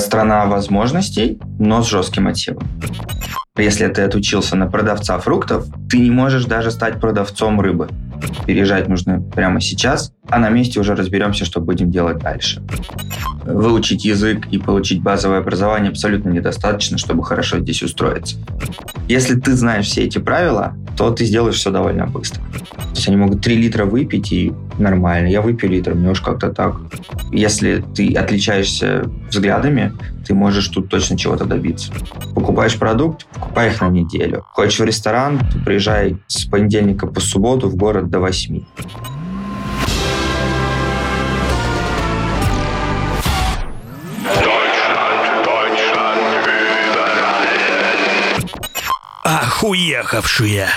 Страна возможностей, но с жестким отсевом. Если ты отучился на продавца фруктов, ты не можешь даже стать продавцом рыбы. Переезжать нужно прямо сейчас, а на месте уже разберемся, что будем делать дальше. Выучить язык и получить базовое образование абсолютно недостаточно, чтобы хорошо здесь устроиться. Если ты знаешь все эти правила, то ты сделаешь все довольно быстро. То есть они могут 3 литра выпить и нормально. Я выпью литр, мне уж как-то так. Если ты отличаешься взглядами, ты можешь тут точно чего-то добиться. Покупаешь продукт, покупай их на неделю. Хочешь в ресторан, приезжай с понедельника по субботу в город до 8. Охуехавшие!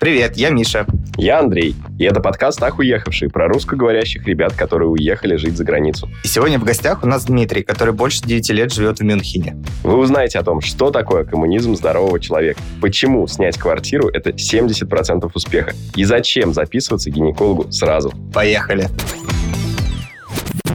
Привет, я Миша. Я Андрей, и это подкаст «Ах, уехавший» про русскоговорящих ребят, которые уехали жить за границу. И сегодня в гостях у нас Дмитрий, который больше 9 лет живет в Мюнхене. Вы узнаете о том, что такое коммунизм здорового человека, почему снять квартиру – это 70% успеха, и зачем записываться к гинекологу сразу. Поехали!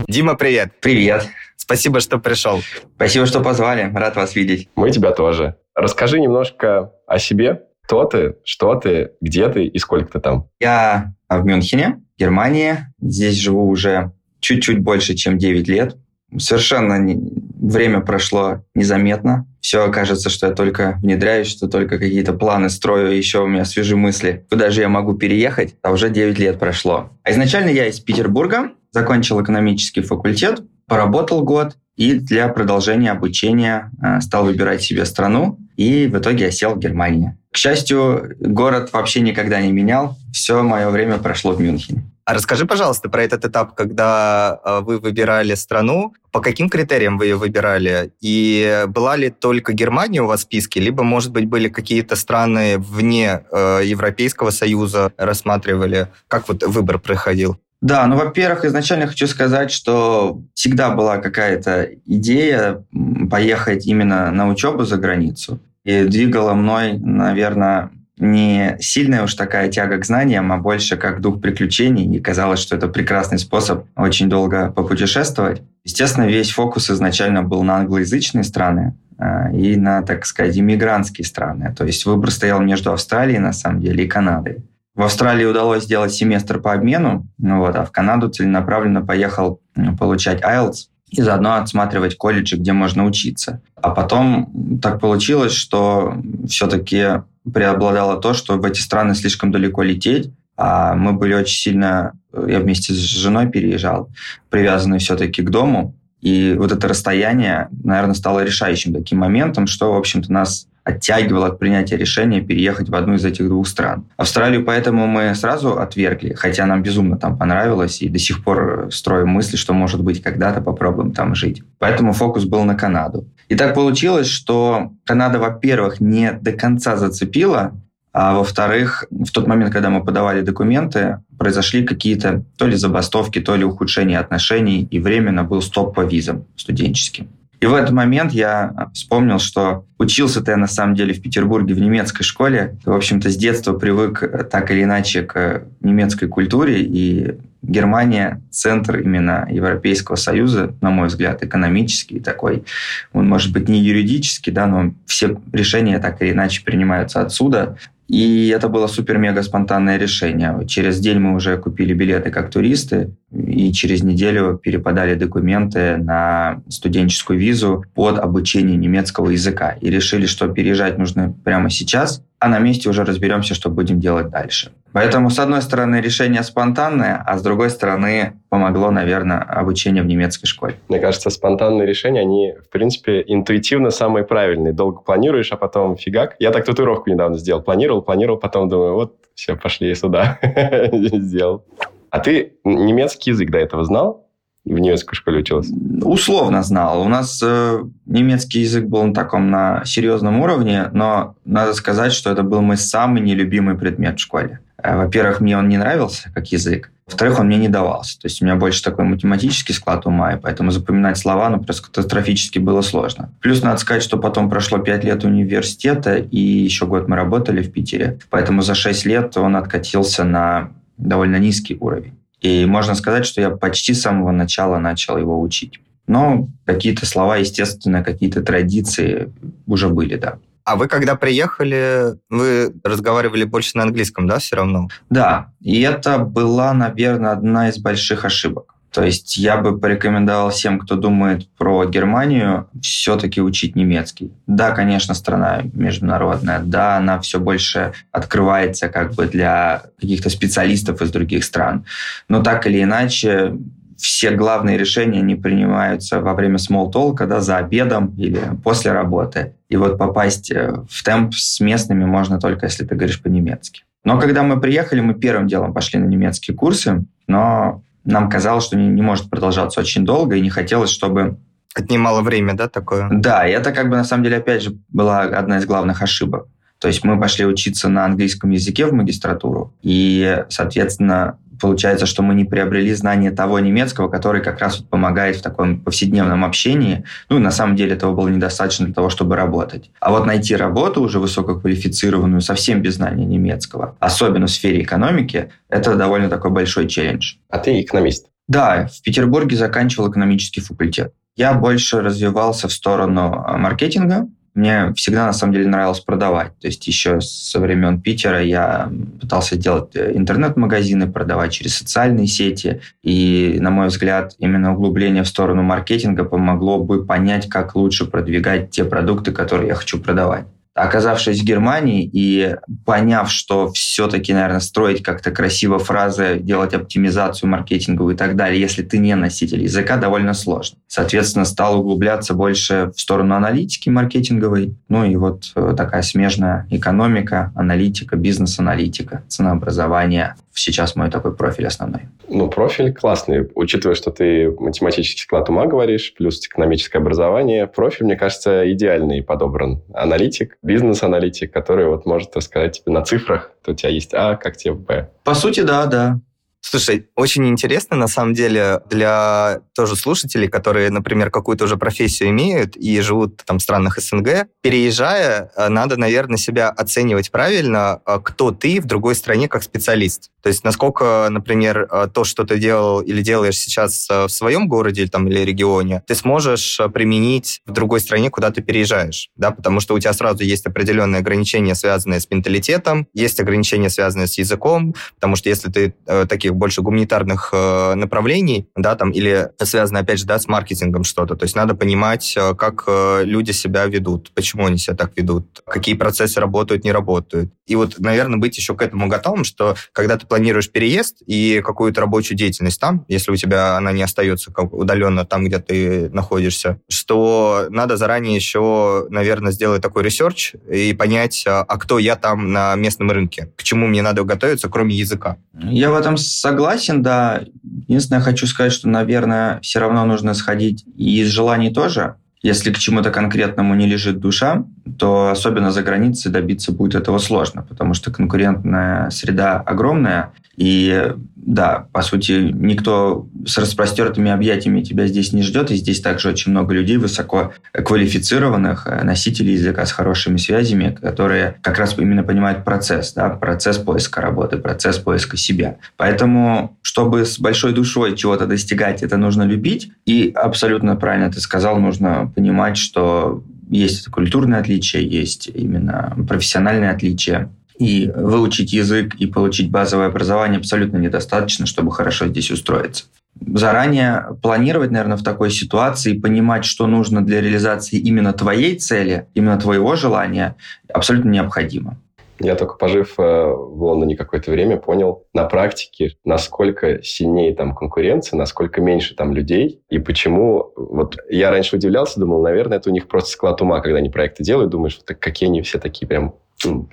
Дима, привет. Привет. Спасибо, что пришел. Спасибо, что позвали. Рад вас видеть. Мы тебя тоже. Расскажи немножко о себе, кто ты, что ты, где ты и сколько ты там? Я в Мюнхене, Германии. Здесь живу уже чуть-чуть больше, чем 9 лет. Совершенно не... время прошло незаметно. Все кажется, что я только внедряюсь, что только какие-то планы строю, еще у меня свежие мысли, куда же я могу переехать, а уже 9 лет прошло. А изначально я из Петербурга, закончил экономический факультет, поработал год, и для продолжения обучения э, стал выбирать себе страну, и в итоге я сел в Германии. К счастью, город вообще никогда не менял, все мое время прошло в Мюнхене. А расскажи, пожалуйста, про этот этап, когда э, вы выбирали страну, по каким критериям вы ее выбирали? И была ли только Германия у вас в списке, либо, может быть, были какие-то страны вне э, Европейского Союза рассматривали? Как вот выбор проходил? Да, ну, во-первых, изначально хочу сказать, что всегда была какая-то идея поехать именно на учебу за границу. И двигала мной, наверное, не сильная уж такая тяга к знаниям, а больше как дух приключений. И казалось, что это прекрасный способ очень долго попутешествовать. Естественно, весь фокус изначально был на англоязычные страны э, и на, так сказать, иммигрантские страны. То есть выбор стоял между Австралией, на самом деле, и Канадой. В Австралии удалось сделать семестр по обмену, ну вот, а в Канаду целенаправленно поехал получать IELTS и заодно отсматривать колледжи, где можно учиться. А потом так получилось, что все-таки преобладало то, что в эти страны слишком далеко лететь, а мы были очень сильно, я вместе с женой переезжал, привязаны все-таки к дому, и вот это расстояние, наверное, стало решающим таким моментом, что, в общем-то, нас оттягивало от принятия решения переехать в одну из этих двух стран. Австралию поэтому мы сразу отвергли, хотя нам безумно там понравилось, и до сих пор строим мысли, что, может быть, когда-то попробуем там жить. Поэтому фокус был на Канаду. И так получилось, что Канада, во-первых, не до конца зацепила, а во-вторых, в тот момент, когда мы подавали документы, произошли какие-то то ли забастовки, то ли ухудшения отношений, и временно был стоп по визам студенческим. И в этот момент я вспомнил, что учился-то я на самом деле в Петербурге в немецкой школе. В общем-то, с детства привык э, так или иначе к немецкой культуре, и Германия – центр именно Европейского Союза, на мой взгляд, экономический такой. Он может быть не юридический, да, но все решения так или иначе принимаются отсюда. И это было супер-мега спонтанное решение. Через день мы уже купили билеты как туристы, и через неделю переподали документы на студенческую визу под обучение немецкого языка. И решили, что переезжать нужно прямо сейчас, а на месте уже разберемся, что будем делать дальше. Поэтому, с одной стороны, решение спонтанное, а с другой стороны, помогло, наверное, обучение в немецкой школе. Мне кажется, спонтанные решения, они, в принципе, интуитивно самые правильные. Долго планируешь, а потом фигак. Я так татуировку недавно сделал. Планировал, планировал, потом думаю, вот, все, пошли сюда. Сделал. А ты немецкий язык до этого знал? в немецкой школе учился? Условно знал. У нас э, немецкий язык был на таком на серьезном уровне, но надо сказать, что это был мой самый нелюбимый предмет в школе. Э, во-первых, мне он не нравился как язык. Во-вторых, он мне не давался. То есть у меня больше такой математический склад ума, и поэтому запоминать слова ну, просто катастрофически было сложно. Плюс надо сказать, что потом прошло 5 лет университета, и еще год мы работали в Питере. Поэтому за 6 лет он откатился на довольно низкий уровень. И можно сказать, что я почти с самого начала начал его учить. Но какие-то слова, естественно, какие-то традиции уже были, да. А вы, когда приехали, вы разговаривали больше на английском, да, все равно? Да, и это была, наверное, одна из больших ошибок. То есть я бы порекомендовал всем, кто думает про Германию, все-таки учить немецкий. Да, конечно, страна международная, да, она все больше открывается как бы для каких-то специалистов из других стран. Но так или иначе, все главные решения не принимаются во время talk, когда за обедом или после работы. И вот попасть э, в темп с местными можно только, если ты говоришь по-немецки. Но когда мы приехали, мы первым делом пошли на немецкие курсы, но нам казалось, что не, не может продолжаться очень долго, и не хотелось, чтобы... Отнимало время, да, такое? Да, и это как бы на самом деле, опять же, была одна из главных ошибок. То есть мы пошли учиться на английском языке в магистратуру, и, соответственно, получается, что мы не приобрели знание того немецкого, который как раз вот помогает в таком повседневном общении. Ну, на самом деле этого было недостаточно для того, чтобы работать. А вот найти работу уже высококвалифицированную, совсем без знания немецкого, особенно в сфере экономики, это довольно такой большой челлендж. А ты экономист? Да, в Петербурге заканчивал экономический факультет. Я больше развивался в сторону а, маркетинга, мне всегда, на самом деле, нравилось продавать. То есть еще со времен Питера я пытался делать э, интернет-магазины, продавать через социальные сети. И, на мой взгляд, именно углубление в сторону маркетинга помогло бы понять, как лучше продвигать те продукты, которые я хочу продавать. Оказавшись в Германии и поняв, что все-таки, наверное, строить как-то красиво фразы, делать оптимизацию маркетинговую и так далее, если ты не носитель языка, довольно сложно. Соответственно, стал углубляться больше в сторону аналитики маркетинговой. Ну и вот э, такая смежная экономика, аналитика, бизнес-аналитика, ценообразование, сейчас мой такой профиль основной. Ну, профиль классный. Учитывая, что ты математический склад ума говоришь, плюс экономическое образование, профиль, мне кажется, идеальный подобран. Аналитик, бизнес-аналитик, который вот может рассказать тебе на цифрах, то у тебя есть А, как тебе Б. По сути, да, да. Слушай, очень интересно, на самом деле, для тоже слушателей, которые, например, какую-то уже профессию имеют и живут там в странах СНГ, переезжая, э, надо, наверное, себя оценивать правильно, э, кто ты в другой стране как специалист. То есть насколько, например, э, то, что ты делал или делаешь сейчас в своем городе там, или регионе, ты сможешь применить в другой стране, куда ты переезжаешь, да, потому что у тебя сразу есть определенные ограничения, связанные с менталитетом, есть ограничения, связанные с языком, потому что если ты таких больше гуманитарных э, направлений, да, там, или связано, опять же, да, с маркетингом что-то. То есть надо понимать, э, как э, люди себя ведут, почему они себя так ведут, какие процессы работают, не работают. И вот, наверное, быть еще к этому готовым, что когда ты планируешь переезд и какую-то рабочую деятельность там, если у тебя она не остается как удаленно там, где ты находишься, что надо заранее еще, наверное, сделать такой research и понять, а, а кто я там на местном рынке, к чему мне надо готовиться, кроме языка. Я в этом Согласен, да. Единственное, хочу сказать, что, наверное, все равно нужно сходить и из желаний тоже. Если к чему-то конкретному не лежит душа, то особенно за границей добиться будет этого сложно, потому что конкурентная среда огромная, и да, по сути, никто с распростертыми объятиями тебя здесь не ждет, и здесь также очень много людей высоко квалифицированных, э, носителей языка с хорошими связями, которые как раз именно понимают процесс, да, процесс поиска работы, процесс поиска себя. Поэтому, чтобы с большой душой чего-то достигать, это нужно любить, и абсолютно правильно ты сказал, нужно понимать, что есть культурные отличия, есть именно профессиональные отличия. И выучить язык и получить базовое образование абсолютно недостаточно, чтобы хорошо здесь устроиться. Заранее планировать, наверное, в такой ситуации, понимать, что нужно для реализации именно твоей цели, именно твоего желания, абсолютно необходимо. Я только пожив э, в Лондоне какое-то время, понял на практике, насколько сильнее там конкуренция, насколько меньше там людей, и почему... Вот я раньше удивлялся, думал, наверное, это у них просто склад ума, когда они проекты делают, думаешь, вот какие они все такие прям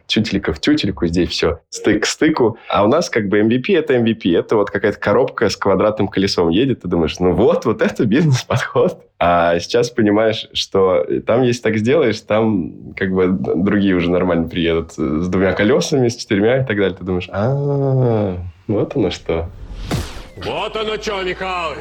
тютелька в тютельку, здесь все стык к стыку. А у нас как бы MVP это MVP. Это вот какая-то коробка с квадратным колесом едет. Ты думаешь, ну вот, вот это бизнес-подход. А сейчас понимаешь, что там, если так сделаешь, там как бы другие уже нормально приедут с двумя колесами, с четырьмя и так далее. Ты думаешь, а, вот оно что. Вот оно что, Михалыч.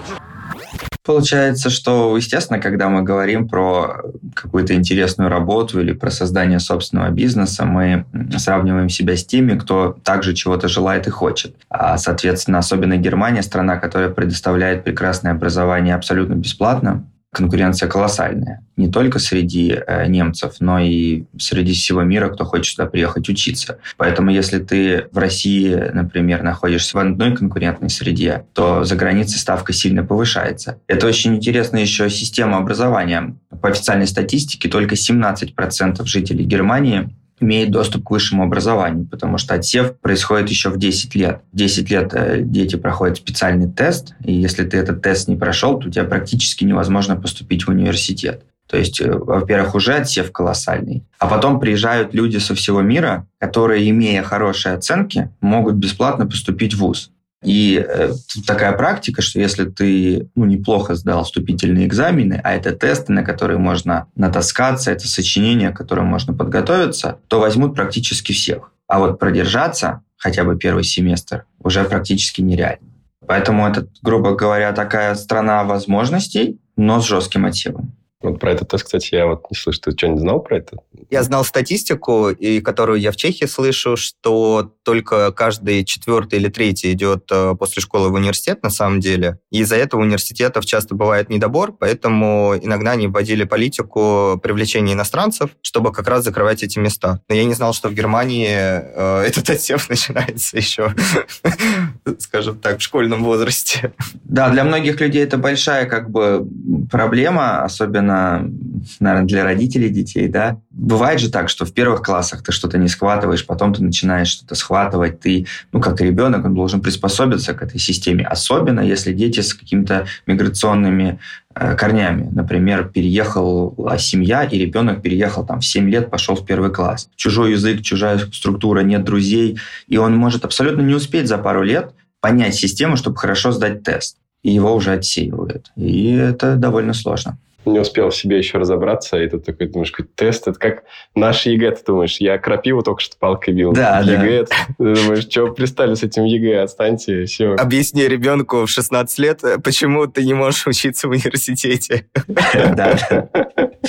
Получается, что, естественно, когда мы говорим про какую-то интересную работу или про создание собственного бизнеса, мы сравниваем себя с теми, кто также чего-то желает и хочет. А, соответственно, особенно Германия, страна, которая предоставляет прекрасное образование абсолютно бесплатно, конкуренция колоссальная. Не только среди э, немцев, но и среди всего мира, кто хочет сюда приехать учиться. Поэтому если ты в России, например, находишься в одной конкурентной среде, то за границей ставка сильно повышается. Это очень интересная еще система образования. По официальной статистике только 17% жителей Германии имеет доступ к высшему образованию, потому что отсев происходит еще в 10 лет. В 10 лет э, дети проходят специальный тест, и если ты этот тест не прошел, то у тебя практически невозможно поступить в университет. То есть, э, во-первых, уже отсев колоссальный. А потом приезжают люди со всего мира, которые, имея хорошие оценки, могут бесплатно поступить в ВУЗ. И э, такая практика, что если ты ну, неплохо сдал вступительные экзамены, а это тесты, на которые можно натаскаться, это сочинения, к которым можно подготовиться, то возьмут практически всех. А вот продержаться хотя бы первый семестр уже практически нереально. Поэтому это, грубо говоря, такая страна возможностей, но с жестким мотивом. Вот про этот тест, кстати, я вот не слышу. Ты что-нибудь знал про это? Я знал статистику, и которую я в Чехии слышу, что только каждый четвертый или третий идет э, после школы в университет на самом деле. И из-за этого университетов часто бывает недобор, поэтому иногда они вводили политику привлечения иностранцев, чтобы как раз закрывать эти места. Но я не знал, что в Германии э, этот отсев начинается еще, скажем так, в школьном возрасте. Да, для многих людей это большая как бы проблема, особенно, наверное, для родителей детей, да. Бывает же так, что в первых классах ты что-то не схватываешь, потом ты начинаешь что-то схватывать, ты, ну, как ребенок, он должен приспособиться к этой системе, особенно если дети с какими-то миграционными э, корнями. Например, переехала семья, и ребенок переехал там в 7 лет, пошел в первый класс. Чужой язык, чужая структура, нет друзей, и он может абсолютно не успеть за пару лет понять систему, чтобы хорошо сдать тест и его уже отсеивают. И это довольно сложно не успел в себе еще разобраться, и тут такой думаешь, какой тест, это как наш ЕГЭ, ты думаешь, я крапиву только что палкой бил. Да, ЕГЭ, да. ты думаешь, что пристали с этим ЕГЭ, отстаньте, все. Объясни ребенку в 16 лет, почему ты не можешь учиться в университете. Да,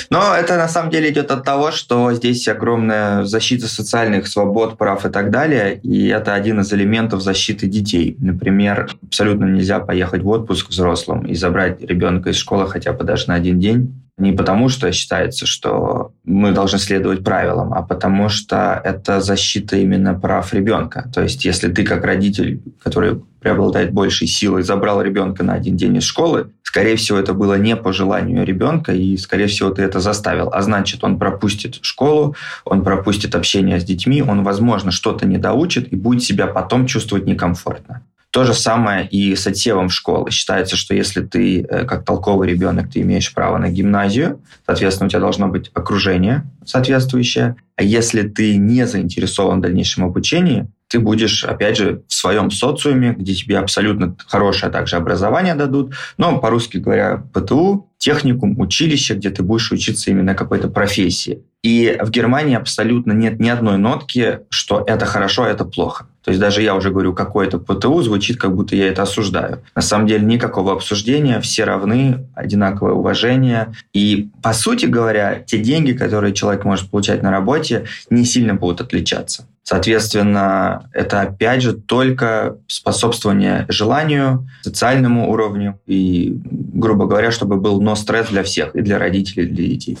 Но это на самом деле идет от того, что здесь огромная защита социальных свобод, прав и так далее, и это один из элементов защиты детей. Например, абсолютно нельзя поехать в отпуск взрослым и забрать ребенка из школы хотя бы даже на один день день. Не потому, что считается, что мы должны следовать правилам, а потому что это защита именно прав ребенка. То есть, если ты как родитель, который преобладает большей силой, забрал ребенка на один день из школы, скорее всего, это было не по желанию ребенка, и, скорее всего, ты это заставил. А значит, он пропустит школу, он пропустит общение с детьми, он, возможно, что-то не доучит и будет себя потом чувствовать некомфортно. То же самое и с отсевом школы. Считается, что если ты э, как толковый ребенок, ты имеешь право на гимназию, соответственно, у тебя должно быть окружение соответствующее. А если ты не заинтересован в дальнейшем обучении, ты будешь, опять же, в своем социуме, где тебе абсолютно хорошее также образование дадут, но, по-русски говоря, ПТУ, техникум, училище, где ты будешь учиться именно какой-то профессии. И в Германии абсолютно нет ни одной нотки, что это хорошо, а это плохо. То есть даже я уже говорю, какое-то ПТУ звучит, как будто я это осуждаю. На самом деле никакого обсуждения, все равны, одинаковое уважение. И, по сути говоря, те деньги, которые человек может получать на работе, не сильно будут отличаться. Соответственно, это опять же только способствование желанию, социальному уровню и, грубо говоря, чтобы был но стресс для всех, и для родителей, и для детей.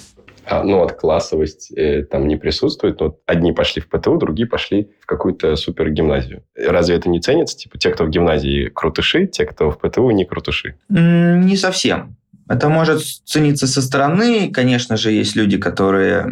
Ну, вот классовость э, там не присутствует. Но одни пошли в ПТУ, другие пошли в какую-то супер гимназию. Разве это не ценится? Типа те, кто в гимназии крутыши, те, кто в ПТУ не крутыши? Не совсем. Это может цениться со стороны. Конечно же, есть люди, которые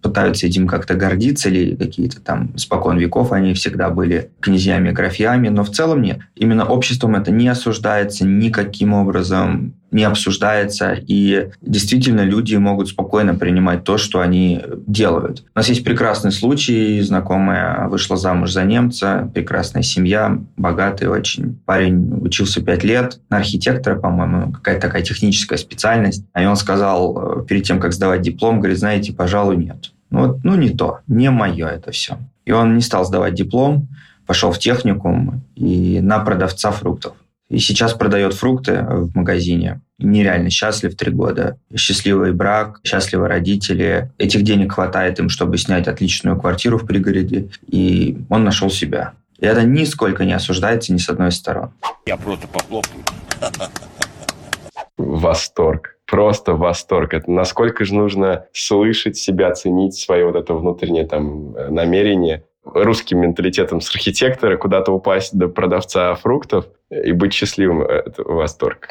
пытаются этим как-то гордиться, или какие-то там спокон веков они всегда были князьями, графьями, но в целом нет. Именно обществом это не осуждается никаким образом не обсуждается, и действительно люди могут спокойно принимать то, что они делают. У нас есть прекрасный случай, знакомая вышла замуж за немца, прекрасная семья, богатый очень. Парень учился пять лет на архитектора, по-моему, какая-то такая техническая специальность. И он сказал э, перед тем, как сдавать диплом, говорит, знаете, пожалуй, нет. Ну, вот, ну не то, не мое это все. И он не стал сдавать диплом, пошел в техникум и на продавца фруктов. И сейчас продает фрукты в магазине. нереально счастлив три года. Счастливый брак, счастливые родители. Этих денег хватает им, чтобы снять отличную квартиру в пригороде. И он нашел себя. И это нисколько не осуждается ни с одной стороны. Я просто похлопаю. Восторг. Просто восторг. Это насколько же нужно слышать себя, ценить свое вот это внутреннее там э, намерение русским менталитетом с архитектора куда-то упасть до продавца фруктов и быть счастливым. Это восторг.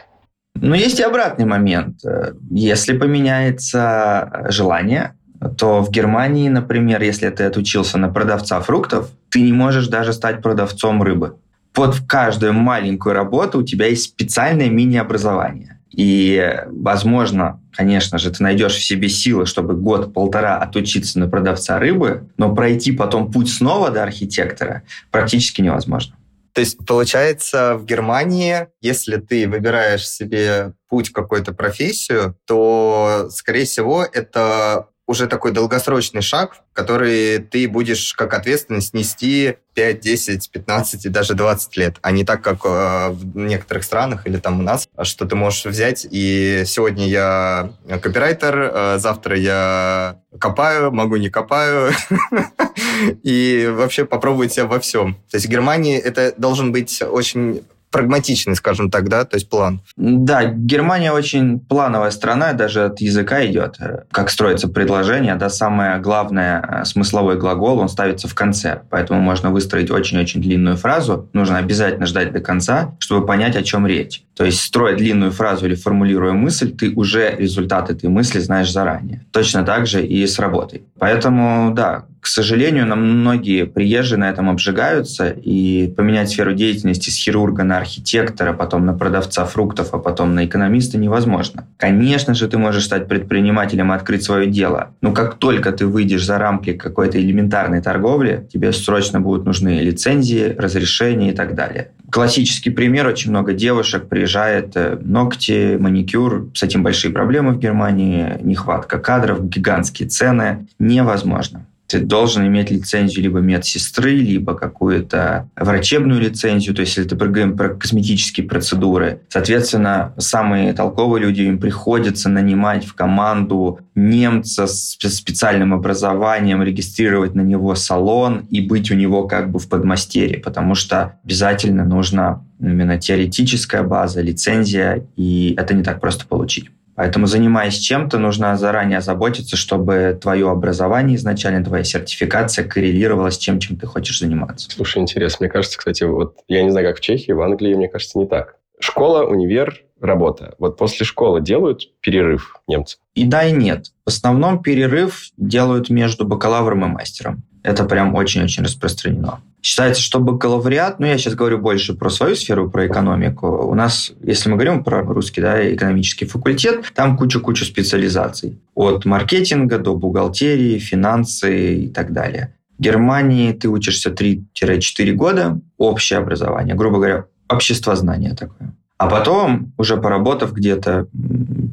Но есть и обратный момент. Если поменяется желание, то в Германии, например, если ты отучился на продавца фруктов, ты не можешь даже стать продавцом рыбы. Под каждую маленькую работу у тебя есть специальное мини-образование. И, возможно, конечно же, ты найдешь в себе силы, чтобы год-полтора отучиться на продавца рыбы, но пройти потом путь снова до архитектора практически невозможно. То есть, получается, в Германии, если ты выбираешь себе путь какой-то профессию, то, скорее всего, это уже такой долгосрочный шаг, который ты будешь как ответственность нести 5, 10, 15 и даже 20 лет, а не так, как э, в некоторых странах или там у нас, что ты можешь взять и сегодня я копирайтер, э, завтра я копаю, могу не копаю, и вообще попробовать себя во всем. То есть в Германии это должен быть очень прагматичный, скажем так, да, то есть план. Да, Германия очень плановая страна, даже от языка идет, как строится предложение, да, самое главное, э, смысловой глагол, он ставится в конце, поэтому можно выстроить очень-очень длинную фразу, нужно обязательно ждать до конца, чтобы понять, о чем речь. То есть, строя длинную фразу или формулируя мысль, ты уже результат этой мысли знаешь заранее. Точно так же и с работой. Поэтому, да, к сожалению, нам многие приезжие на этом обжигаются, и поменять сферу деятельности с хирурга на архитектора, потом на продавца фруктов, а потом на экономиста невозможно. Конечно же, ты можешь стать предпринимателем и открыть свое дело, но как только ты выйдешь за рамки какой-то элементарной торговли, тебе срочно будут нужны лицензии, разрешения и так далее. Классический пример, очень много девушек приезжает, э, ногти, маникюр, с этим большие проблемы в Германии, нехватка кадров, гигантские цены, невозможно ты должен иметь лицензию либо медсестры, либо какую-то врачебную лицензию, то есть если ты говорим про косметические процедуры. Соответственно, самые толковые люди, им приходится нанимать в команду немца с специальным образованием, регистрировать на него салон и быть у него как бы в подмастерье, потому что обязательно нужна именно теоретическая база, лицензия, и это не так просто получить. Поэтому, занимаясь чем-то, нужно заранее заботиться, чтобы твое образование изначально, твоя сертификация коррелировала с тем, чем ты хочешь заниматься. Слушай, интересно. Мне кажется, кстати, вот я не знаю, как в Чехии, в Англии, мне кажется, не так. Школа, универ, работа. Вот после школы делают перерыв немцы? И да, и нет. В основном перерыв делают между бакалавром и мастером. Это прям очень-очень распространено. Считается, что бакалавриат, ну я сейчас говорю больше про свою сферу, про экономику. У нас, если мы говорим про русский да, экономический факультет, там куча-куча специализаций. От маркетинга до бухгалтерии, финансы и так далее. В Германии ты учишься 3-4 года, общее образование, грубо говоря, обществознание такое. А потом, уже поработав где-то,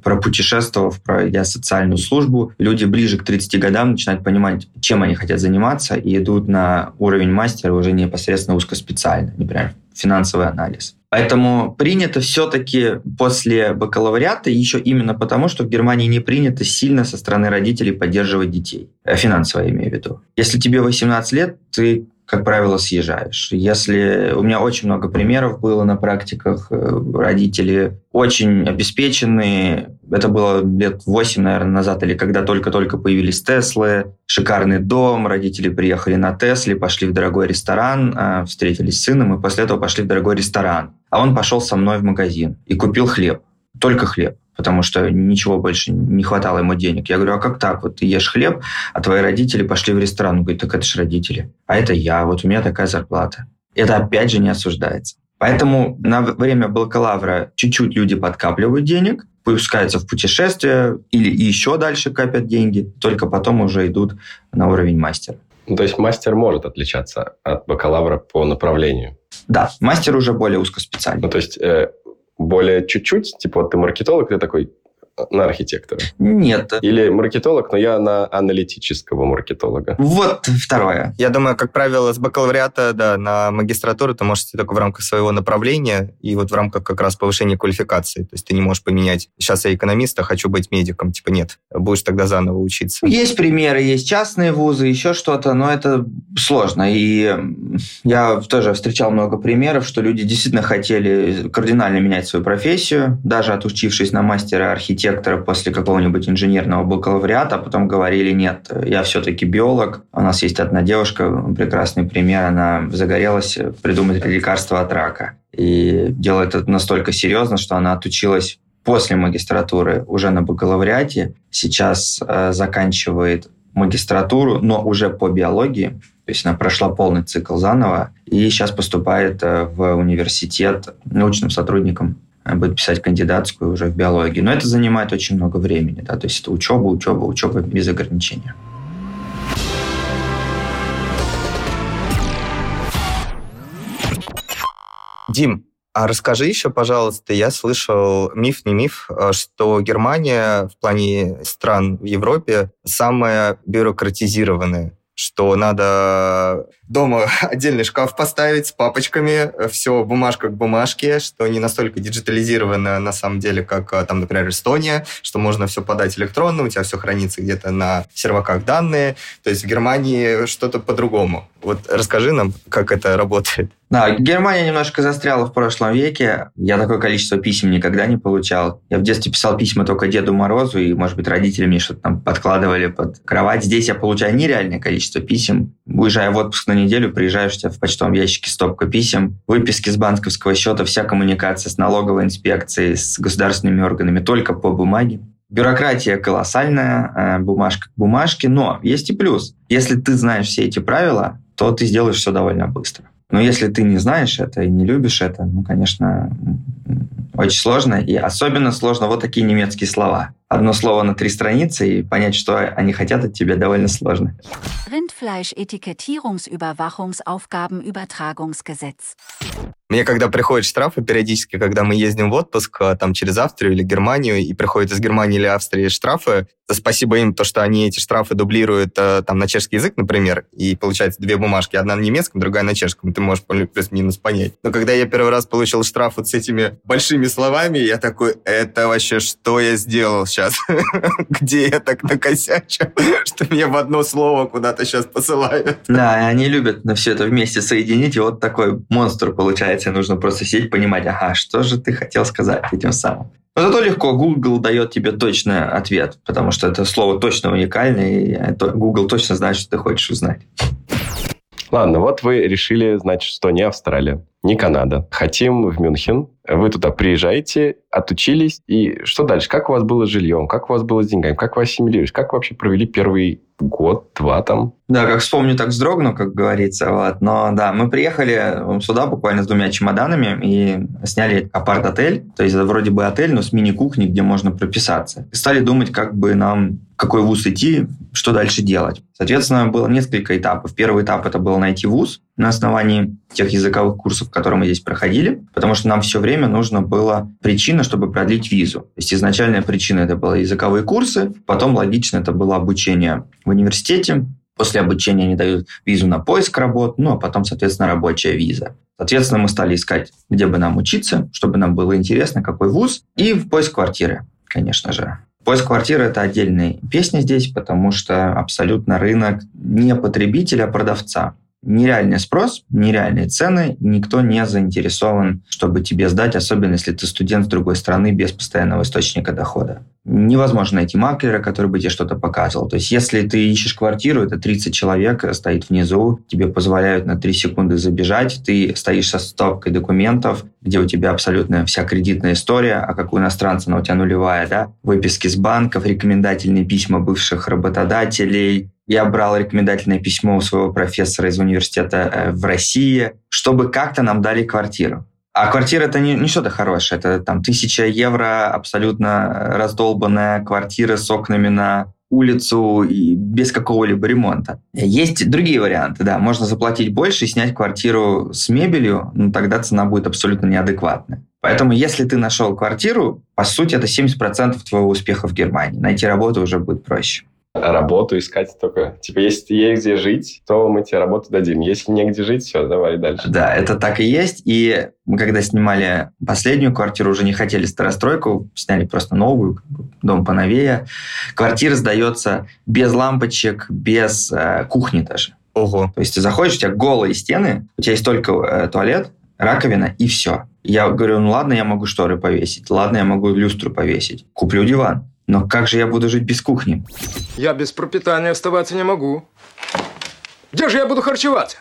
пропутешествовав, пройдя социальную службу, люди ближе к 30 годам начинают понимать, чем они хотят заниматься, и идут на уровень мастера уже непосредственно узкоспециально, например, финансовый анализ. Поэтому принято все-таки после бакалавриата еще именно потому, что в Германии не принято сильно со стороны родителей поддерживать детей. Э, финансово я имею в виду. Если тебе 18 лет, ты как правило, съезжаешь. Если у меня очень много примеров было на практиках, э, родители очень обеспеченные. Это было лет 8, наверное, назад, или когда только-только появились Теслы, шикарный дом, родители приехали на Тесле, пошли в дорогой ресторан, а, встретились с сыном, и после этого пошли в дорогой ресторан. А он пошел со мной в магазин и купил хлеб, только хлеб потому что ничего больше не хватало ему денег. Я говорю, а как так? Вот ты ешь хлеб, а твои родители пошли в ресторан. Он говорит, так это же родители. А это я, вот у меня такая зарплата. Это опять же не осуждается. Поэтому на время бакалавра чуть-чуть люди подкапливают денег, пускаются в путешествия или еще дальше копят деньги, только потом уже идут на уровень мастера. Ну, то есть мастер может отличаться от бакалавра по направлению? Да, мастер уже более узкоспециальный. Ну, то есть э, более чуть-чуть, типа вот ты маркетолог, ты такой, на архитектора? Нет. Или маркетолог, но я на аналитического маркетолога? Вот второе. Я думаю, как правило, с бакалавриата да, на магистратуру ты можешь идти только в рамках своего направления и вот в рамках как раз повышения квалификации. То есть ты не можешь поменять, сейчас я экономист, а хочу быть медиком. Типа нет, будешь тогда заново учиться. Есть примеры, есть частные вузы, еще что-то, но это сложно. И я тоже встречал много примеров, что люди действительно хотели кардинально менять свою профессию, даже отучившись на мастера архитектора после какого-нибудь инженерного бакалавриата, а потом говорили, нет, я все-таки биолог. У нас есть одна девушка, прекрасный пример, она загорелась придумать лекарство от рака. И делает это настолько серьезно, что она отучилась после магистратуры уже на бакалавриате. Сейчас э, заканчивает магистратуру, но уже по биологии. То есть она прошла полный цикл заново и сейчас поступает э, в университет научным сотрудником будет писать кандидатскую уже в биологии. Но это занимает очень много времени. Да? То есть это учеба, учеба, учеба без ограничения. Дим, а расскажи еще, пожалуйста, я слышал, миф не миф, а, что Германия в плане стран в Европе самая бюрократизированная что надо дома отдельный шкаф поставить с папочками, все бумажка к бумажке, что не настолько диджитализировано на самом деле, как а, там, например, Эстония, что можно все подать электронно, у тебя все хранится где-то на серваках данные. То есть в Германии что-то по-другому. Вот расскажи нам, как это работает. Да, Германия немножко застряла в прошлом веке. Я такое количество писем никогда не получал. Я в детстве писал письма только Деду Морозу, и, может быть, родители мне что-то там подкладывали под кровать. Здесь я получаю нереальное количество писем. Уезжая в отпуск на неделю, приезжаешь, у тебя в почтовом ящике стопка писем, выписки с банковского счета, вся коммуникация с налоговой инспекцией, с государственными органами только по бумаге. Бюрократия колоссальная, э, бумажка к бумажке, но есть и плюс. Если ты знаешь все эти правила, то ты сделаешь все довольно быстро. Но если ты не знаешь это и не любишь это, ну, конечно, очень сложно. И особенно сложно вот такие немецкие слова. Одно слово на три страницы, и понять, что они хотят от тебя, довольно сложно. Rindfleisch-Etikettierungsüberwachungsaufgabenübertragungsgesetz. Мне когда приходят штрафы периодически, когда мы ездим в отпуск а, там через Австрию или Германию, и приходят из Германии или Австрии штрафы, спасибо им, то, что они эти штрафы дублируют а, там на чешский язык, например, и получается две бумажки, одна на немецком, другая на чешском, ты можешь плюс-минус понять. Но когда я первый раз получил штраф вот с этими большими словами, я такой, это вообще что я сделал сейчас? Где я так накосячил, что меня в одно слово куда-то сейчас посылают? Да, они любят на все это вместе соединить, и вот такой монстр получается получается, нужно просто сидеть, понимать, ага, что же ты хотел сказать этим самым. Но зато легко, Google дает тебе точный ответ, потому что это слово точно уникальное, и Google точно знает, что ты хочешь узнать. Ладно, вот вы решили, значит, что не Австралия, не Канада. Хотим в Мюнхен. Вы туда приезжаете, отучились. И что дальше? Как у вас было с жильем? Как у вас было с деньгами? Как вы ассимилировались? Как вы вообще провели первый год, два там? Да, как вспомню, так вздрогну, как говорится. Вот. Но да, мы приехали сюда буквально с двумя чемоданами и сняли апарт-отель. То есть это вроде бы отель, но с мини-кухней, где можно прописаться. И стали думать, как бы нам какой вуз идти, что дальше делать. Соответственно, было несколько этапов. Первый этап это был найти вуз на основании тех языковых курсов, которые мы здесь проходили, потому что нам все время нужно было причина, чтобы продлить визу. То есть изначальная причина это были языковые курсы, потом логично это было обучение в университете, После обучения они дают визу на поиск работ, ну а потом, соответственно, рабочая виза. Соответственно, мы стали искать, где бы нам учиться, чтобы нам было интересно, какой вуз, и в поиск квартиры, конечно же. Поиск квартиры – это отдельная песня здесь, потому что абсолютно рынок не потребителя, а продавца нереальный спрос, нереальные цены, и никто не заинтересован, чтобы тебе сдать, особенно если ты студент с другой страны без постоянного источника дохода. Невозможно найти маклера, который бы тебе что-то показывал. То есть, если ты ищешь квартиру, это 30 человек стоит внизу, тебе позволяют на 3 секунды забежать, ты стоишь со стопкой документов, где у тебя абсолютно вся кредитная история, а как у иностранца она у тебя нулевая, да, выписки с банков, рекомендательные письма бывших работодателей, я брал рекомендательное письмо у своего профессора из университета э, в России, чтобы как-то нам дали квартиру. А квартира это не, не что-то хорошее, это там тысяча евро, абсолютно раздолбанная квартира с окнами на улицу и без какого-либо ремонта. Есть другие варианты, да. Можно заплатить больше и снять квартиру с мебелью, но тогда цена будет абсолютно неадекватная. Поэтому если ты нашел квартиру, по сути, это 70% твоего успеха в Германии. Найти работу уже будет проще работу искать только. Типа, если есть где жить, то мы тебе работу дадим. Если негде жить, все, давай дальше. Да, это так и есть. И мы когда снимали последнюю квартиру, уже не хотели старостройку, сняли просто новую, дом поновее. Квартира сдается без лампочек, без э, кухни даже. Ого. То есть ты заходишь, у тебя голые стены, у тебя есть только э, туалет, раковина и все. Я говорю, ну ладно, я могу шторы повесить, ладно, я могу люстру повесить, куплю диван. Но как же я буду жить без кухни? Я без пропитания оставаться не могу. Где же я буду харчеваться?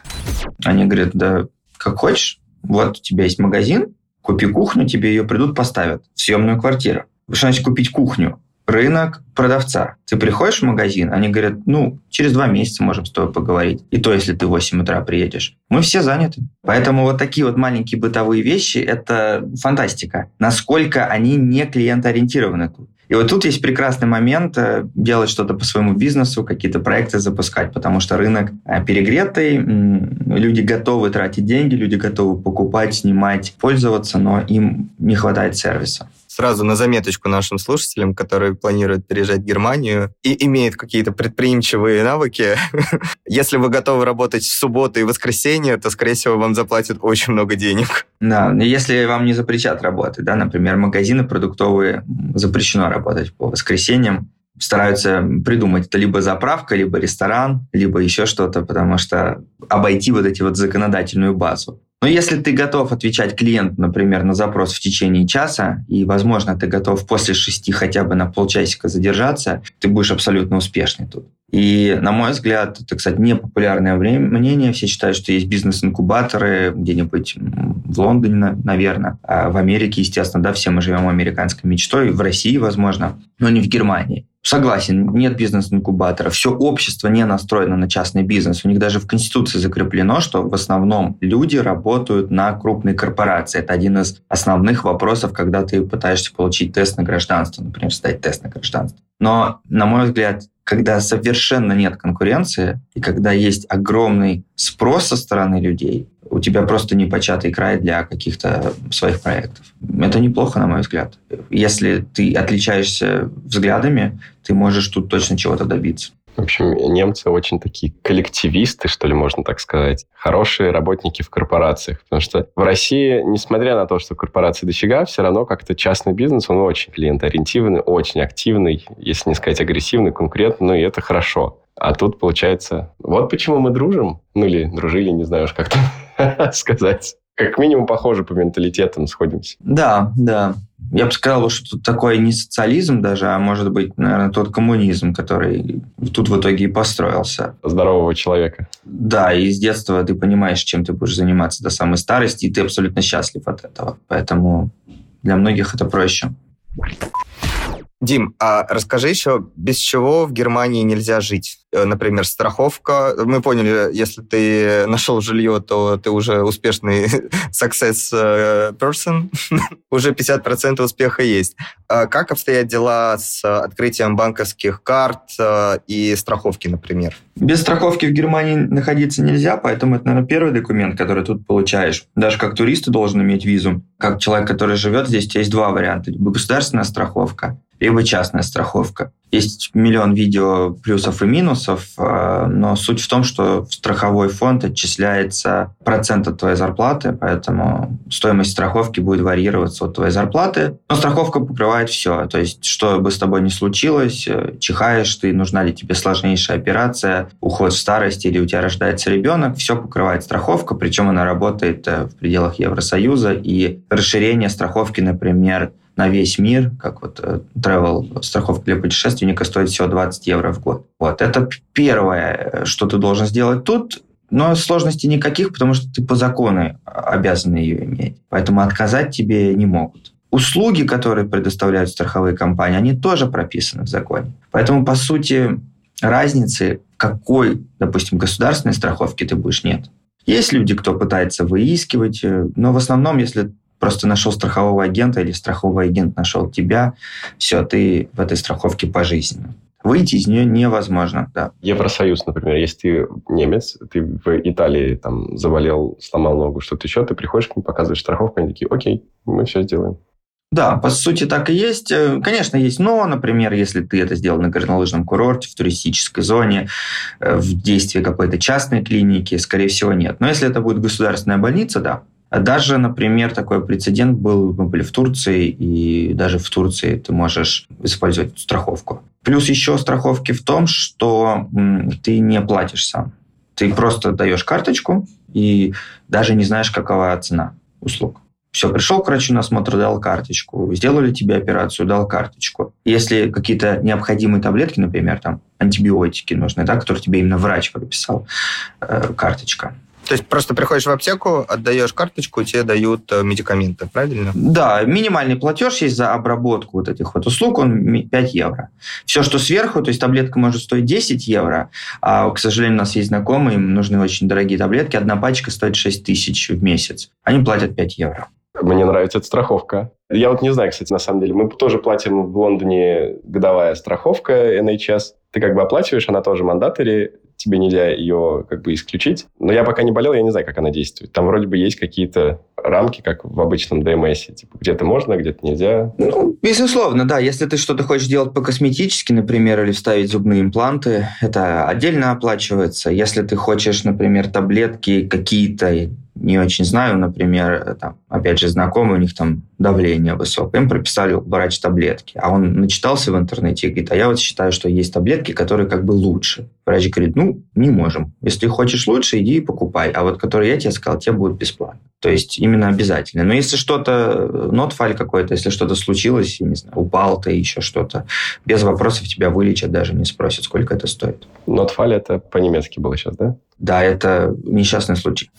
Они говорят, да как хочешь. Вот у тебя есть магазин, купи кухню, тебе ее придут, поставят съемную квартиру. Что значит купить кухню? Рынок продавца. Ты приходишь в магазин, они говорят, ну, через два месяца можем с тобой поговорить. И то, если ты в 8 утра приедешь. Мы все заняты. Поэтому вот такие вот маленькие бытовые вещи – это фантастика. Насколько они не клиентоориентированы. И вот тут есть прекрасный момент э, делать что-то по своему бизнесу, какие-то проекты запускать, потому что рынок э, перегретый, люди готовы тратить деньги, люди готовы покупать, снимать, пользоваться, но им не хватает сервиса сразу на заметочку нашим слушателям, которые планируют переезжать в Германию и имеют какие-то предприимчивые навыки. Если вы готовы работать в субботу и воскресенье, то, скорее всего, вам заплатят очень много денег. Да, если вам не запретят работать, да, например, магазины продуктовые запрещено работать по воскресеньям, стараются придумать это либо заправка, либо ресторан, либо еще что-то, потому что обойти вот эти вот законодательную базу. Но если ты готов отвечать клиенту, например, на запрос в течение часа, и, возможно, ты готов после шести хотя бы на полчасика задержаться, ты будешь абсолютно успешный тут. И, на мой взгляд, это, кстати, непопулярное мнение. Все считают, что есть бизнес-инкубаторы где-нибудь в Лондоне, наверное. А в Америке, естественно, да, все мы живем американской мечтой, в России, возможно, но не в Германии. Согласен, нет бизнес-инкубатора. Все общество не настроено на частный бизнес. У них даже в Конституции закреплено, что в основном люди работают на крупные корпорации. Это один из основных вопросов, когда ты пытаешься получить тест на гражданство, например, сдать тест на гражданство. Но, на мой взгляд, когда совершенно нет конкуренции, и когда есть огромный спрос со стороны людей, у тебя просто непочатый край для каких-то своих проектов. Это неплохо, на мой взгляд. Если ты отличаешься взглядами, ты можешь тут точно чего-то добиться. В общем, немцы очень такие коллективисты, что ли, можно так сказать. Хорошие работники в корпорациях. Потому что в России, несмотря на то, что корпорации дофига, все равно как-то частный бизнес, он очень клиентоориентированный, очень активный, если не сказать агрессивный, конкурентный, ну и это хорошо. А тут получается, вот почему мы дружим, ну или дружили, не знаю уж как-то сказать. Как минимум похоже по менталитетам сходимся. Да, да. Я бы сказал, что тут такой не социализм даже, а может быть, наверное, тот коммунизм, который тут в итоге и построился. Здорового человека. Да, и с детства ты понимаешь, чем ты будешь заниматься до самой старости, и ты абсолютно счастлив от этого. Поэтому для многих это проще. Дим, а расскажи еще, без чего в Германии нельзя жить? Э, например, страховка. Мы поняли, если ты нашел жилье, то ты уже успешный success э, person. уже 50% успеха есть. А как обстоят дела с открытием банковских карт э, и страховки, например? Без страховки в Германии находиться нельзя, поэтому это, наверное, первый документ, который тут получаешь. Даже как турист ты должен иметь визу. Как человек, который живет здесь, у тебя есть два варианта. Либо государственная страховка, либо частная страховка. Есть миллион видео плюсов и минусов, э, но суть в том, что в страховой фонд отчисляется процент от твоей зарплаты, поэтому стоимость страховки будет варьироваться от твоей зарплаты. Но страховка покрывает все. То есть, что бы с тобой ни случилось, э, чихаешь ты, нужна ли тебе сложнейшая операция, уход в старость или у тебя рождается ребенок, все покрывает страховка, причем она работает э, в пределах Евросоюза. И расширение страховки, например, на весь мир, как вот э, travel страховка для путешественника стоит всего 20 евро в год. Вот это первое, что ты должен сделать тут, но сложностей никаких, потому что ты по закону обязан ее иметь. Поэтому отказать тебе не могут. Услуги, которые предоставляют страховые компании, они тоже прописаны в законе. Поэтому, по сути, разницы, какой, допустим, государственной страховки ты будешь, нет. Есть люди, кто пытается выискивать, э, но в основном, если просто нашел страхового агента или страховой агент нашел тебя, все, ты в этой страховке пожизненно. Выйти из нее невозможно, да. Евросоюз, например, если ты немец, ты в Италии там заболел, сломал ногу, что-то еще, ты приходишь к ним, показываешь страховку, они такие, окей, мы все сделаем. Да, по сути так и есть. Э, конечно, есть но, например, если ты это сделал на горнолыжном курорте, в туристической зоне, э, в действии какой-то частной клиники, скорее всего, нет. Но если это будет государственная больница, да. А даже, например, такой прецедент был, мы были в Турции, и даже в Турции ты можешь использовать страховку. Плюс еще страховки в том, что ты не платишь сам. Ты просто даешь карточку и даже не знаешь, какова цена услуг. Все, пришел к врачу на осмотр, дал карточку. Сделали тебе операцию, дал карточку. Если какие-то необходимые таблетки, например, там антибиотики нужны, да, которые тебе именно врач прописал, э, карточка. То есть просто приходишь в аптеку, отдаешь карточку, тебе дают э, медикаменты, правильно? Да, минимальный платеж есть за обработку вот этих вот услуг, он 5 евро. Все, что сверху, то есть таблетка может стоить 10 евро, а, к сожалению, у нас есть знакомые, им нужны очень дорогие таблетки, одна пачка стоит 6 тысяч в месяц. Они платят 5 евро. Мне нравится эта страховка. Я вот не знаю, кстати, на самом деле. Мы тоже платим в Лондоне годовая страховка NHS. Ты как бы оплачиваешь, она тоже мандатори, тебе нельзя ее как бы исключить. Но я пока не болел, я не знаю, как она действует. Там вроде бы есть какие-то рамки, как в обычном ДМС. Типа где-то можно, где-то нельзя. Ну, безусловно, да. Если ты что-то хочешь делать по-косметически, например, или вставить зубные импланты, это отдельно оплачивается. Если ты хочешь, например, таблетки какие-то не очень знаю, например, там, опять же, знакомый, у них там давление высокое, им прописали врач таблетки, а он начитался в интернете и говорит, а я вот считаю, что есть таблетки, которые как бы лучше. Врач говорит, ну, не можем. Если хочешь лучше, иди и покупай, а вот которые я тебе сказал, тебе будут бесплатно. То есть именно обязательно. Но если что-то, нотфаль какой-то, если что-то случилось, я не знаю, упал ты, еще что-то, без вопросов тебя вылечат, даже не спросят, сколько это стоит. Нотфаль это по-немецки было сейчас, да? Да, это несчастный случай.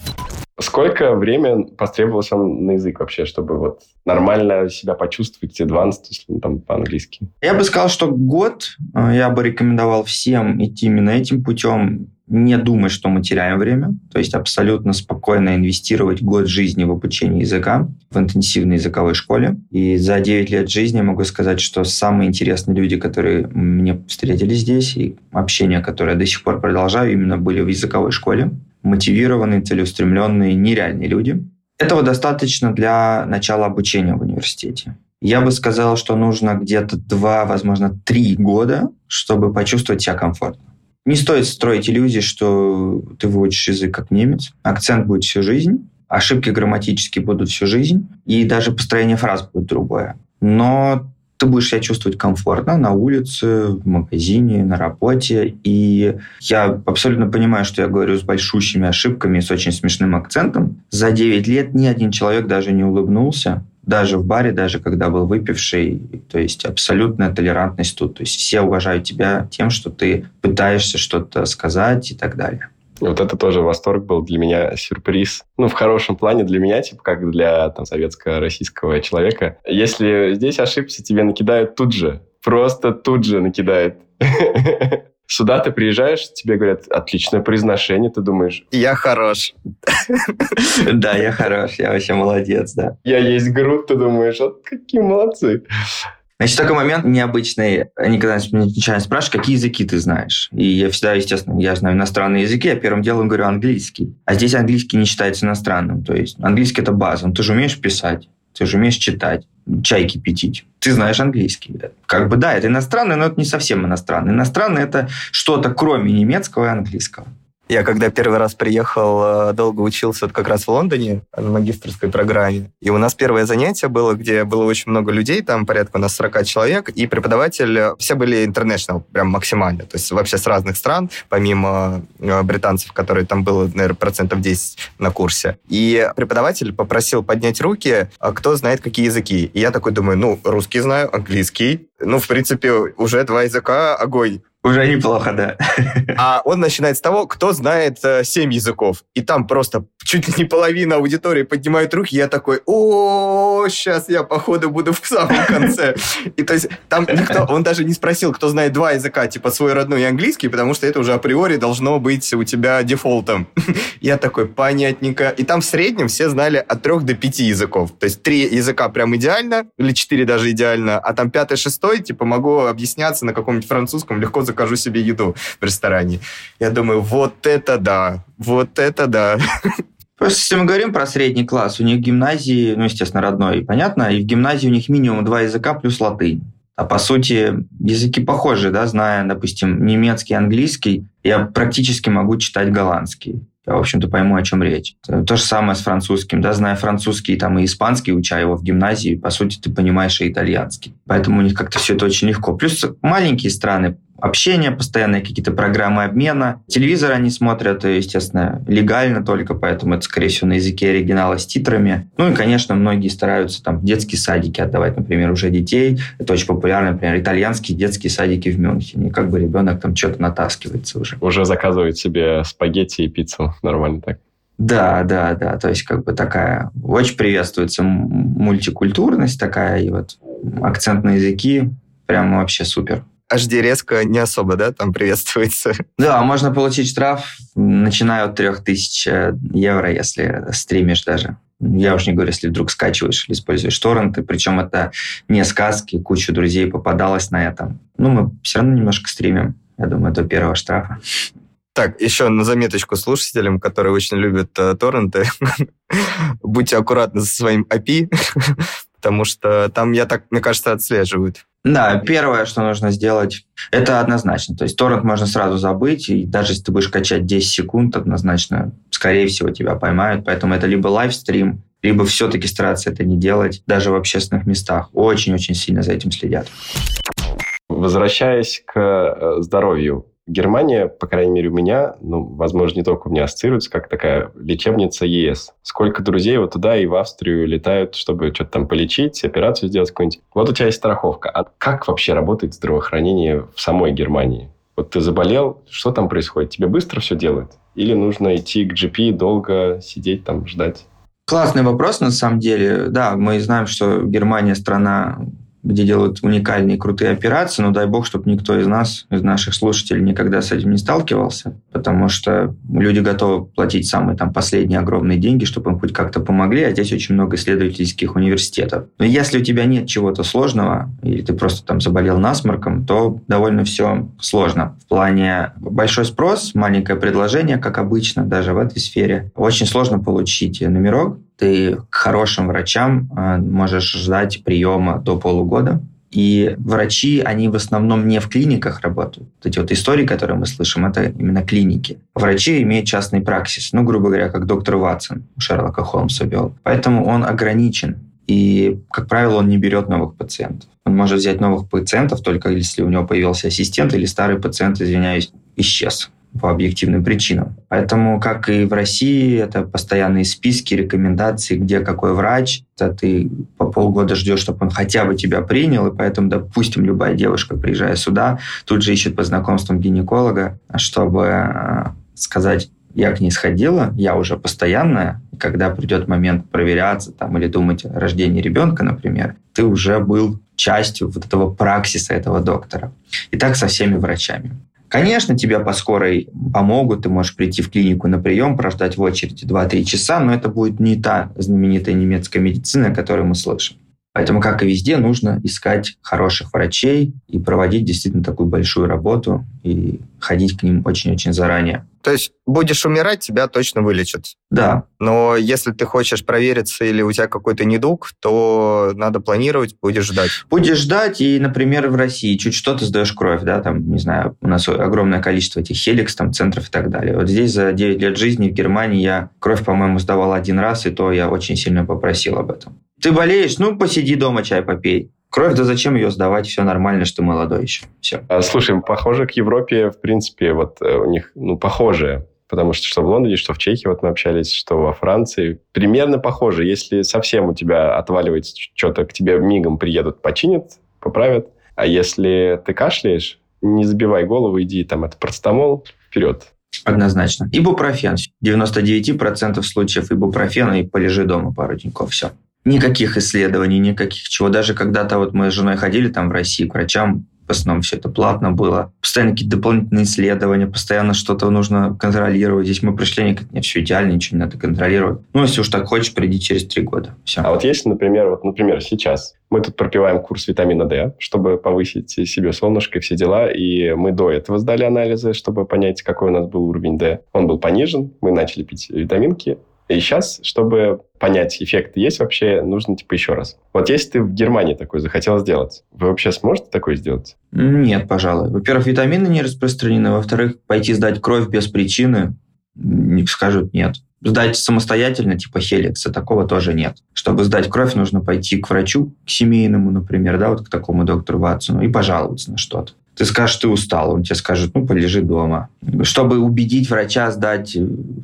Сколько времени потребовалось вам на язык вообще, чтобы вот нормально себя почувствовать, advanced, если там по-английски? Я бы сказал, что год э, я бы рекомендовал всем идти именно этим путем, не думать, что мы теряем время, то есть абсолютно спокойно инвестировать год жизни в обучение языка в интенсивной языковой школе. И за 9 лет жизни могу сказать, что самые интересные люди, которые мне встретили здесь, и общение, которое я до сих пор продолжаю, именно были в языковой школе мотивированные, целеустремленные, нереальные люди. Этого достаточно для начала обучения в университете. Я бы сказал, что нужно где-то два, возможно, три года, чтобы почувствовать себя комфортно. Не стоит строить иллюзии, что ты выучишь язык как немец. Акцент будет всю жизнь, ошибки грамматические будут всю жизнь, и даже построение фраз будет другое. Но ты будешь себя чувствовать комфортно на улице, в магазине, на работе. И я абсолютно понимаю, что я говорю с большущими ошибками, с очень смешным акцентом. За 9 лет ни один человек даже не улыбнулся, даже в баре, даже когда был выпивший. То есть абсолютная толерантность тут. То есть все уважают тебя тем, что ты пытаешься что-то сказать и так далее. Вот это тоже восторг был для меня, сюрприз. Ну, в хорошем плане для меня, типа, как для там, советско-российского человека. Если здесь ошибся, тебе накидают тут же. Просто тут же накидают. Сюда ты приезжаешь, тебе говорят, отличное произношение, ты думаешь... Я хорош. Да, я хорош, я вообще молодец, да. Я есть груд, ты думаешь, вот какие молодцы. Значит, такой момент необычный. Они когда начинают спрашивать, какие языки ты знаешь. И я всегда, естественно, я знаю иностранные языки, я первым делом говорю английский. А здесь английский не считается иностранным. То есть английский – это база. Ну, ты же умеешь писать, ты же умеешь читать, чай кипятить. Ты знаешь английский. Как бы да, это иностранный, но это не совсем иностранный. Иностранный – это что-то кроме немецкого и английского. Я когда первый раз приехал, э, долго учился как раз в Лондоне на магистрской программе. И у нас первое занятие было, где было очень много людей, там порядка у нас 40 человек, и преподаватель, э, все были international, прям максимально, то есть вообще с разных стран, помимо э, британцев, которые там было, наверное, процентов 10 на курсе. И преподаватель попросил поднять руки, а кто знает какие языки. И я такой думаю, ну, русский знаю, английский, ну, в принципе, уже два языка, огонь. Уже неплохо, да. А он начинает с того, кто знает э, языков. И там просто чуть ли не половина аудитории поднимает руки. Я такой, о, сейчас я, походу, буду в самом конце. И то есть там никто, он даже не спросил, кто знает два языка, типа свой родной и английский, потому что это уже априори должно быть у тебя дефолтом. Я такой, понятненько. И там в среднем все знали от трех до пяти языков. То есть три языка прям идеально, или четыре даже идеально, а там пятый, шестой, типа могу объясняться на каком-нибудь французском, легко закажу себе еду в ресторане. Я думаю, вот это да, вот это да. Просто если мы говорим про средний класс, у них гимназии, ну, естественно, родной, понятно, и в гимназии у них минимум два языка плюс латынь. А по сути, языки похожи, да, зная, допустим, немецкий, английский, я практически могу читать голландский. Я, в общем-то, пойму, о чем речь. То же самое с французским. Да, зная французский там, и испанский, уча его в гимназии, по сути, ты понимаешь и итальянский. Поэтому у них как-то все это очень легко. Плюс маленькие страны, общение, постоянные какие-то программы обмена. Телевизор они смотрят, естественно, легально только, поэтому это, скорее всего, на языке оригинала с титрами. Ну и, конечно, многие стараются там детские садики отдавать, например, уже детей. Это очень популярно, например, итальянские детские садики в Мюнхене. Как бы ребенок там что-то натаскивается уже. Уже заказывает себе спагетти и пиццу. Нормально так. Да, да, да. То есть как бы такая... Очень приветствуется мультикультурность такая, и вот акцент на языки прям вообще супер. HD резко не особо, да, там приветствуется. Да, можно получить штраф, начиная от 3000 э, евро, если стримишь даже. Я уж не говорю, если вдруг скачиваешь или используешь торренты, причем это не сказки, куча друзей попадалась на этом. Ну, мы все равно немножко стримим. Я думаю, до первого штрафа. Так, еще на заметочку слушателям, которые очень любят э, торренты. Будьте аккуратны со своим API, потому что там, я так, мне кажется, отслеживают. Да, первое, что нужно сделать, это однозначно. То есть торрент можно сразу забыть, и даже если ты будешь качать 10 секунд, однозначно, скорее всего, тебя поймают. Поэтому это либо лайвстрим, либо все-таки стараться это не делать, даже в общественных местах. Очень-очень сильно за этим следят. Возвращаясь к э, здоровью, Германия, по крайней мере, у меня, ну, возможно, не только у меня ассоциируется, как такая лечебница ЕС. Сколько друзей вот туда и в Австрию летают, чтобы что-то там полечить, операцию сделать какую-нибудь. Вот у тебя есть страховка. А как вообще работает здравоохранение в самой Германии? Вот ты заболел, что там происходит? Тебе быстро все делают? Или нужно идти к GP, долго сидеть там, ждать? Классный вопрос, на самом деле. Да, мы знаем, что Германия страна где делают уникальные крутые операции, но дай бог, чтобы никто из нас, из наших слушателей никогда с этим не сталкивался, потому что люди готовы платить самые там последние огромные деньги, чтобы им хоть как-то помогли, а здесь очень много исследовательских университетов. Но если у тебя нет чего-то сложного, или ты просто там заболел насморком, то довольно все сложно. В плане большой спрос, маленькое предложение, как обычно, даже в этой сфере. Очень сложно получить номерок, ты к хорошим врачам а, можешь ждать приема до полугода. И врачи, они в основном не в клиниках работают. Вот эти вот истории, которые мы слышим, это именно клиники. Врачи имеют частный праксис, ну, грубо говоря, как доктор Ватсон у Шерлока Холмса вел. Поэтому он ограничен. И, как правило, он не берет новых пациентов. Он может взять новых пациентов только если у него появился ассистент или старый пациент, извиняюсь, исчез по объективным причинам. Поэтому, как и в России, это постоянные списки, рекомендации, где какой врач. Это ты по полгода ждешь, чтобы он хотя бы тебя принял, и поэтому, допустим, любая девушка, приезжая сюда, тут же ищет по знакомствам гинеколога, чтобы э, сказать, я к ней сходила, я уже постоянная, когда придет момент проверяться там, или думать о рождении ребенка, например, ты уже был частью вот этого праксиса этого доктора. И так со всеми врачами. Конечно, тебе по скорой помогут, ты можешь прийти в клинику на прием, прождать в очереди 2-3 часа, но это будет не та знаменитая немецкая медицина, которую мы слышим. Поэтому, как и везде, нужно искать хороших врачей и проводить действительно такую большую работу и ходить к ним очень-очень заранее. То есть будешь умирать, тебя точно вылечат. Да. Но если ты хочешь провериться или у тебя какой-то недуг, то надо планировать, будешь ждать. Будешь ждать, и, например, в России чуть что ты сдаешь кровь, да, там, не знаю, у нас огромное количество этих хеликс, там, центров и так далее. Вот здесь за 9 лет жизни в Германии я кровь, по-моему, сдавал один раз, и то я очень сильно попросил об этом. Ты болеешь? Ну, посиди дома, чай попей. Кровь, да зачем ее сдавать? Все нормально, что молодой еще. Все. А, слушай, похоже к Европе, в принципе, вот э, у них, ну, похожие. Потому что что в Лондоне, что в Чехии, вот мы общались, что во Франции. Примерно похоже. Если совсем у тебя отваливается что-то, к тебе мигом приедут, починят, поправят. А если ты кашляешь, не забивай голову, иди там, это процетамол, вперед. Однозначно. Ибупрофен. 99% случаев ибупрофена и полежи дома пару деньков, все. Никаких исследований, никаких чего. Даже когда-то вот мы с женой ходили там в России к врачам, в основном все это платно было. Постоянно какие-то дополнительные исследования, постоянно что-то нужно контролировать. Здесь мы пришли, они говорят, нет, все идеально, ничего не надо контролировать. Ну, если уж так хочешь, приди через три года. Все. А вот если, например, вот, например, сейчас мы тут пропиваем курс витамина D, чтобы повысить себе солнышко и все дела, и мы до этого сдали анализы, чтобы понять, какой у нас был уровень D. Он был понижен, мы начали пить витаминки, и сейчас, чтобы понять, эффект есть вообще, нужно типа еще раз. Вот если ты в Германии такой захотел сделать, вы вообще сможете такое сделать? Нет, пожалуй. Во-первых, витамины не распространены. Во-вторых, пойти сдать кровь без причины скажут нет. Сдать самостоятельно, типа хеликса, такого тоже нет. Чтобы сдать кровь, нужно пойти к врачу, к семейному, например, да, вот к такому доктору Ватсону, и пожаловаться на что-то. Ты скажешь, ты устал, он тебе скажет, ну, полежи дома. Чтобы убедить врача сдать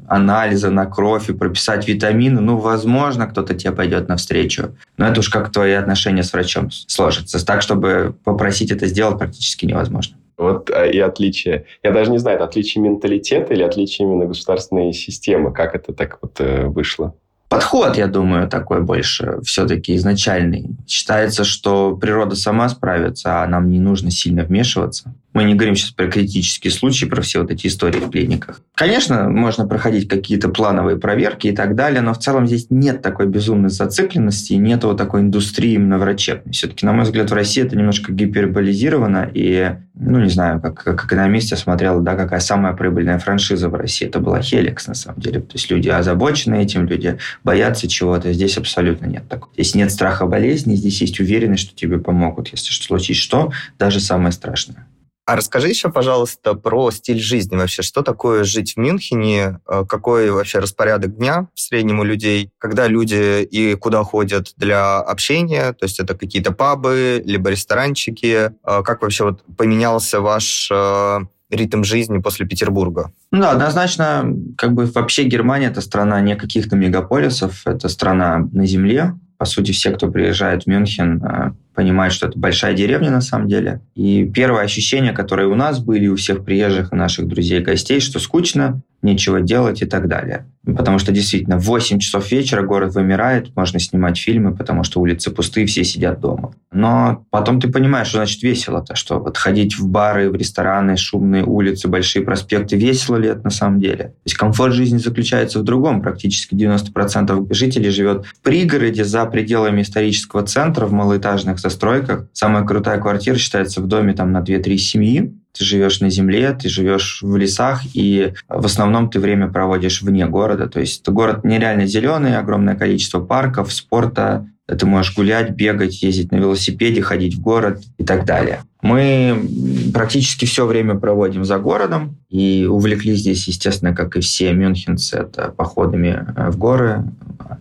анализы на кровь и прописать витамины, ну, возможно, кто-то тебе пойдет навстречу. Но это уж как твои отношения с врачом сложатся. Так, чтобы попросить это сделать, практически невозможно. Вот а, и отличие. Я даже не знаю, это отличие менталитета или отличие именно государственной системы. Как это так вот э, вышло? Подход, я думаю, такой больше все-таки изначальный. Считается, что природа сама справится, а нам не нужно сильно вмешиваться. Мы не говорим сейчас про критические случаи, про все вот эти истории в клиниках. Конечно, можно проходить какие-то плановые проверки и так далее, но в целом здесь нет такой безумной зацикленности, нет вот такой индустрии именно врачебной. Все-таки, на мой взгляд, в России это немножко гиперболизировано, и, ну, не знаю, как, как экономист я смотрел, да, какая самая прибыльная франшиза в России. Это была Хеликс, на самом деле. То есть люди озабочены этим, люди боятся чего-то. Здесь абсолютно нет такого. Здесь нет страха болезни, здесь есть уверенность, что тебе помогут, если что случится что, даже самое страшное. А расскажи еще, пожалуйста, про стиль жизни вообще. Что такое жить в Мюнхене? Э, какой вообще распорядок дня в среднем у людей? Когда люди и куда ходят для общения? То есть это какие-то пабы, либо ресторанчики? Э, как вообще вот поменялся ваш э, ритм жизни после Петербурга? Ну да, однозначно, как бы вообще Германия это страна не каких-то мегаполисов, это страна на земле. По сути, все, кто приезжает в Мюнхен, понимать, что это большая деревня на самом деле. И первое ощущение, которое у нас были, у всех приезжих и наших друзей и гостей, что скучно, нечего делать и так далее. Потому что действительно в 8 часов вечера город вымирает, можно снимать фильмы, потому что улицы пустые, все сидят дома. Но потом ты понимаешь, что значит весело-то, что вот ходить в бары, в рестораны, шумные улицы, большие проспекты, весело ли это на самом деле? То есть комфорт жизни заключается в другом. Практически 90% жителей живет в пригороде, за пределами исторического центра, в малоэтажных застройках. Самая крутая квартира считается в доме там на 2-3 семьи ты живешь на земле, ты живешь в лесах, и в основном ты время проводишь вне города. То есть город нереально зеленый, огромное количество парков, спорта, ты можешь гулять, бегать, ездить на велосипеде, ходить в город и так далее. Мы практически все время проводим за городом и увлеклись здесь, естественно, как и все мюнхенцы, это походами в горы,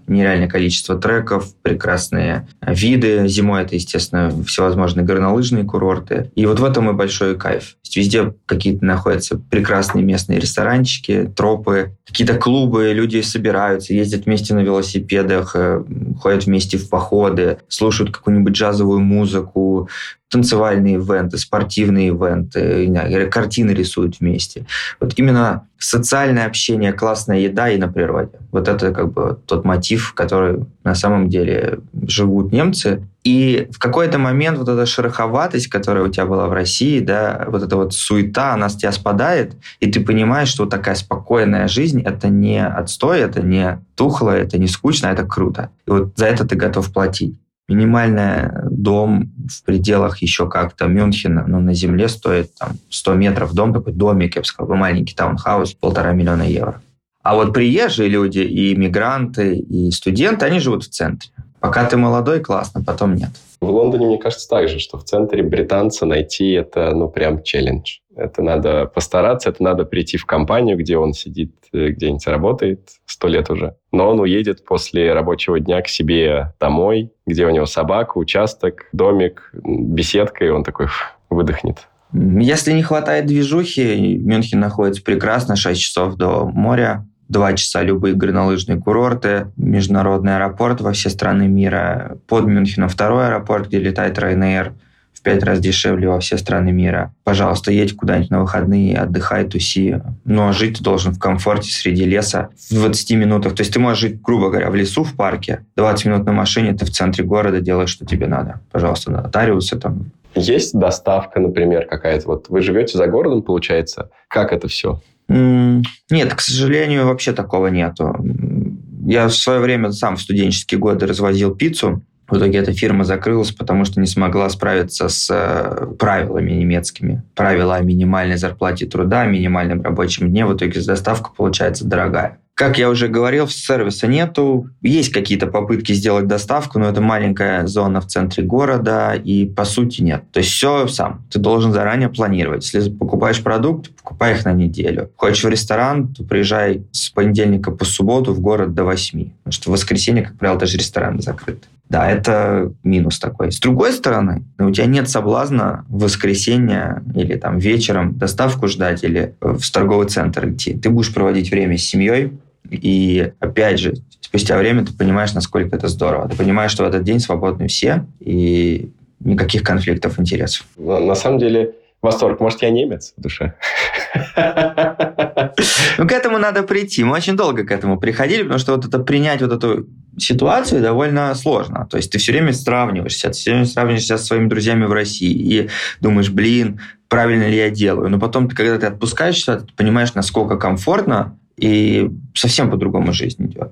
нереальное количество треков, прекрасные виды. Зимой это, естественно, всевозможные горнолыжные курорты. И вот в этом и большой кайф. есть везде какие-то находятся прекрасные местные ресторанчики, тропы, какие-то клубы, люди собираются, ездят вместе на велосипедах, э, ходят вместе в походы, слушают какую-нибудь джазовую музыку, танцевальные ивенты, спортивные ивенты, картины рисуют вместе. Вот именно социальное общение, классная еда и на природе. Вот это как бы тот мотив, который на самом деле живут немцы. И в какой-то момент вот эта шероховатость, которая у тебя была в России, да, вот эта вот суета, она с тебя спадает, и ты понимаешь, что вот такая спокойная жизнь — это не отстой, это не тухло, это не скучно, это круто. И вот за это ты готов платить. Минимальный дом в пределах еще как-то Мюнхена, но на земле стоит там 100 метров дом, такой домик, я бы сказал, маленький таунхаус, полтора миллиона евро. А вот приезжие люди, и иммигранты, и студенты, они живут в центре. Пока ты молодой, классно, потом нет. В Лондоне, мне кажется, так же, что в центре британца найти это, ну, прям челлендж. Это надо постараться, это надо прийти в компанию, где он сидит, э, где-нибудь работает, сто лет уже. Но он уедет после рабочего дня к себе домой, где у него собака, участок, домик, беседка, и он такой выдохнет. Если не хватает движухи, Мюнхен находится прекрасно, 6 часов до моря, два часа любые горнолыжные курорты, международный аэропорт во все страны мира, под Мюнхеном второй аэропорт, где летает Ryanair, пять раз дешевле во все страны мира. Пожалуйста, едь куда-нибудь на выходные, отдыхай, туси. Но жить ты должен в комфорте среди леса в 20 минутах. То есть ты можешь жить, грубо говоря, в лесу, в парке. 20 минут на машине, ты в центре города делаешь, что тебе надо. Пожалуйста, нотариусы там. Есть доставка, например, какая-то? Вот вы живете за городом, получается. Как это все? Нет, к сожалению, вообще такого нету. Я в свое время сам в студенческие годы развозил пиццу. В итоге эта фирма закрылась, потому что не смогла справиться с э, правилами немецкими. Правила о минимальной зарплате труда, минимальном рабочем дне. В итоге доставка получается дорогая. Как я уже говорил, сервиса нету. Есть какие-то попытки сделать доставку, но это маленькая зона в центре города, и по сути нет. То есть все сам. Ты должен заранее планировать. Если покупаешь продукт, покупай их на неделю. Хочешь в ресторан, то приезжай с понедельника по субботу в город до 8. Потому что в воскресенье, как правило, даже рестораны закрыты. Да, это минус такой. С другой стороны, у тебя нет соблазна в воскресенье или там вечером доставку ждать или в торговый центр идти. Ты будешь проводить время с семьей, и опять же, спустя время ты понимаешь, насколько это здорово. Ты понимаешь, что в этот день свободны все, и никаких конфликтов интересов. На самом деле, восторг. Может, я немец в душе? Ну, к этому надо прийти. Мы очень долго к этому приходили, потому что вот это принять вот эту ситуацию довольно сложно. То есть ты все время сравниваешься, ты все время сравниваешься со своими друзьями в России и думаешь, блин, правильно ли я делаю. Но потом, когда ты отпускаешься, ты понимаешь, насколько комфортно и совсем по-другому жизнь идет.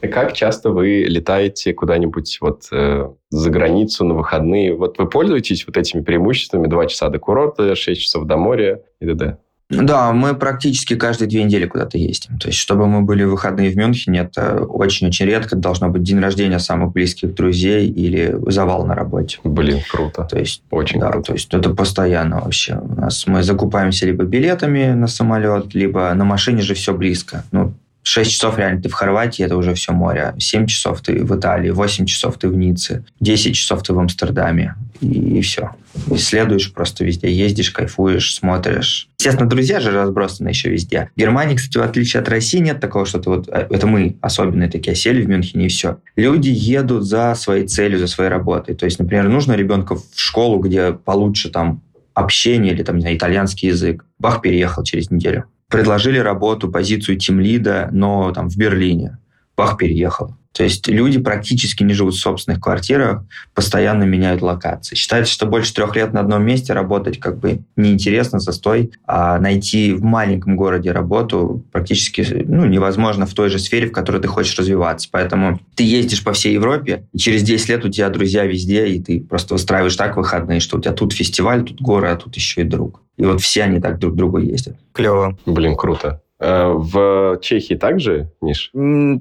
Как часто вы летаете куда-нибудь вот э, за границу на выходные? Вот вы пользуетесь вот этими преимуществами? Два часа до курорта, шесть часов до моря и т.д. Да, мы практически каждые две недели куда-то ездим. То есть, чтобы мы были в выходные в Мюнхене, это очень-очень редко. Должно быть день рождения самых близких друзей или завал на работе. Блин, круто. То есть, очень да, круто. То есть, это постоянно вообще. У нас мы закупаемся либо билетами на самолет, либо на машине же все близко. Ну, 6 часов реально ты в Хорватии, это уже все море. 7 часов ты в Италии, 8 часов ты в Ницце, 10 часов ты в Амстердаме. И, и все. Исследуешь просто везде, ездишь, кайфуешь, смотришь. Естественно, друзья же разбросаны еще везде. В Германии, кстати, в отличие от России, нет такого, что ты вот... Э, это мы особенные такие, сели в Мюнхене и все. Люди едут за своей целью, за своей работой. То есть, например, нужно ребенка в школу, где получше там общение или там, не знаю, итальянский язык. Бах, переехал через неделю предложили работу, позицию тимлида, но там в Берлине. Бах, переехал. То есть люди практически не живут в собственных квартирах, постоянно меняют локации. Считается, что больше трех лет на одном месте работать как бы неинтересно, застой, а найти в маленьком городе работу практически ну, невозможно в той же сфере, в которой ты хочешь развиваться. Поэтому ты ездишь по всей Европе, и через 10 лет у тебя друзья везде, и ты просто выстраиваешь так выходные, что у тебя тут фестиваль, тут горы, а тут еще и друг. И вот все они так друг к другу ездят. Клево. Блин, круто. Э, в Чехии также, Миш?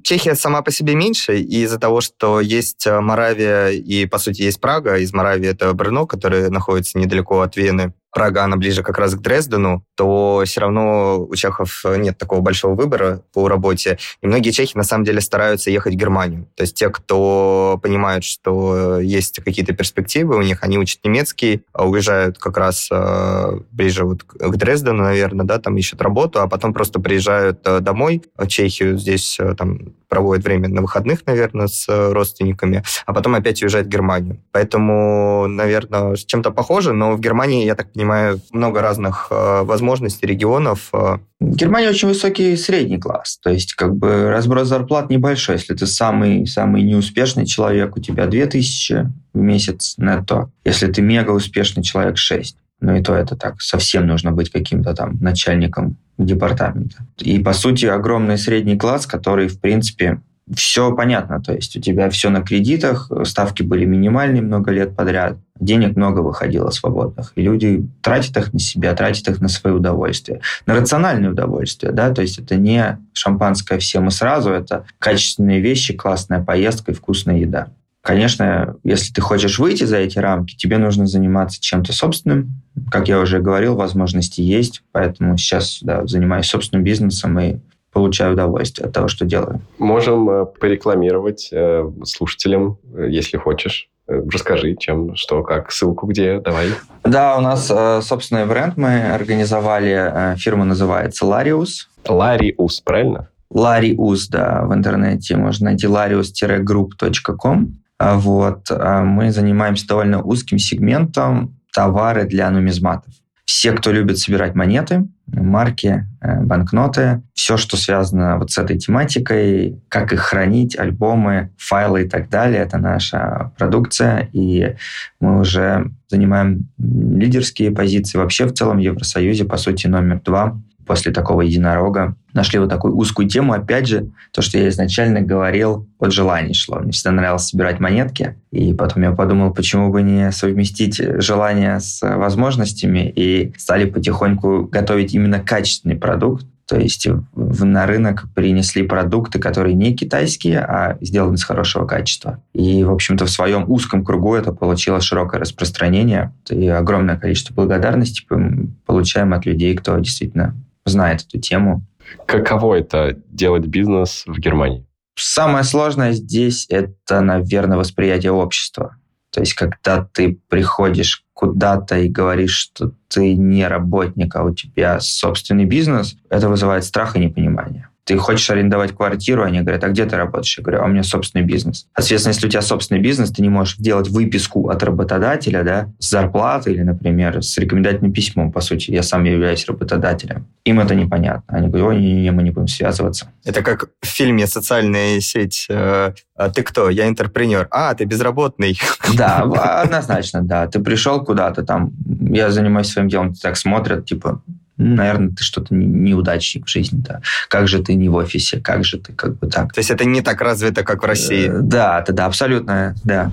Чехия сама по себе меньше, из-за того, что есть э, Моравия и, по сути, есть Прага, из Моравии это Брно, который находится недалеко от Вены, Прага, она ближе как раз к Дрездену, то все равно у чехов нет такого большого выбора по работе. И многие чехи, на самом деле, стараются ехать в Германию. То есть те, кто понимают, что есть какие-то перспективы у них, они учат немецкий, а уезжают как раз э, ближе вот к Дрездену, наверное, да, там ищут работу, а потом просто приезжают э, домой в Чехию, здесь э, там проводят время на выходных, наверное, с родственниками, а потом опять уезжают в Германию. Поэтому, наверное, чем-то похоже, но в Германии, я так понимаю, много разных э, возможностей, регионов. Э. Германия очень высокий средний класс, то есть как бы разброс зарплат небольшой. Если ты самый, самый неуспешный человек, у тебя 2000 в месяц нетто. Если ты мега успешный человек, 6. Ну и то это так, совсем нужно быть каким-то там начальником департамента. И, по сути, огромный средний класс, который, в принципе, все понятно, то есть у тебя все на кредитах, ставки были минимальные много лет подряд, денег много выходило свободных, и люди тратят их на себя, тратят их на свои удовольствия, на рациональные удовольствия, да, то есть это не шампанское всем и сразу, это качественные вещи, классная поездка и вкусная еда. Конечно, если ты хочешь выйти за эти рамки, тебе нужно заниматься чем-то собственным. Как я уже говорил, возможности есть, поэтому сейчас да, занимаюсь собственным бизнесом и получаю удовольствие от того, что делаю. Можем э, порекламировать э, слушателям, э, если хочешь. Расскажи, чем, что, как, ссылку где, давай. Да, у нас собственный бренд мы организовали, фирма называется Larius. Larius, правильно? Larius, да, в интернете можно найти larius-group.com. А Вот. А Мы занимаемся довольно узким сегментом товары для нумизматов. Все, кто любит собирать монеты, марки, э, банкноты, все, что связано вот с этой тематикой, как их хранить, альбомы, файлы и так далее, это наша продукция, и мы уже занимаем лидерские позиции вообще в целом в Евросоюзе, по сути, номер два после такого единорога. Нашли вот такую узкую тему, опять же, то, что я изначально говорил, от желаний шло. Мне всегда нравилось собирать монетки, и потом я подумал, почему бы не совместить желание с возможностями, и стали потихоньку готовить именно качественный продукт, то есть в, на рынок принесли продукты, которые не китайские, а сделаны с хорошего качества. И, в общем-то, в своем узком кругу это получило широкое распространение. И огромное количество благодарности получаем от людей, кто действительно знает эту тему. Каково это делать бизнес в Германии? Самое сложное здесь – это, наверное, восприятие общества. То есть, когда ты приходишь куда-то и говоришь, что ты не работник, а у тебя собственный бизнес, это вызывает страх и непонимание ты хочешь арендовать квартиру, они говорят, а где ты работаешь? Я говорю, а у меня собственный бизнес. Соответственно, если у тебя собственный бизнес, ты не можешь делать выписку от работодателя, да, с зарплаты или, например, с рекомендательным письмом, по сути, я сам являюсь работодателем. Им это непонятно. Они говорят, ой, не, не, мы не будем связываться. Это как в фильме «Социальная сеть». Э, а ты кто? Я интерпренер. А, ты безработный. Да, однозначно, да. Ты пришел куда-то там, я занимаюсь своим делом, так смотрят, типа, наверное, ты что-то неудачник в жизни, да. Как же ты не в офисе, как же ты как бы так. То есть это не так развито, как в России? Э, да, да, да, абсолютно, да.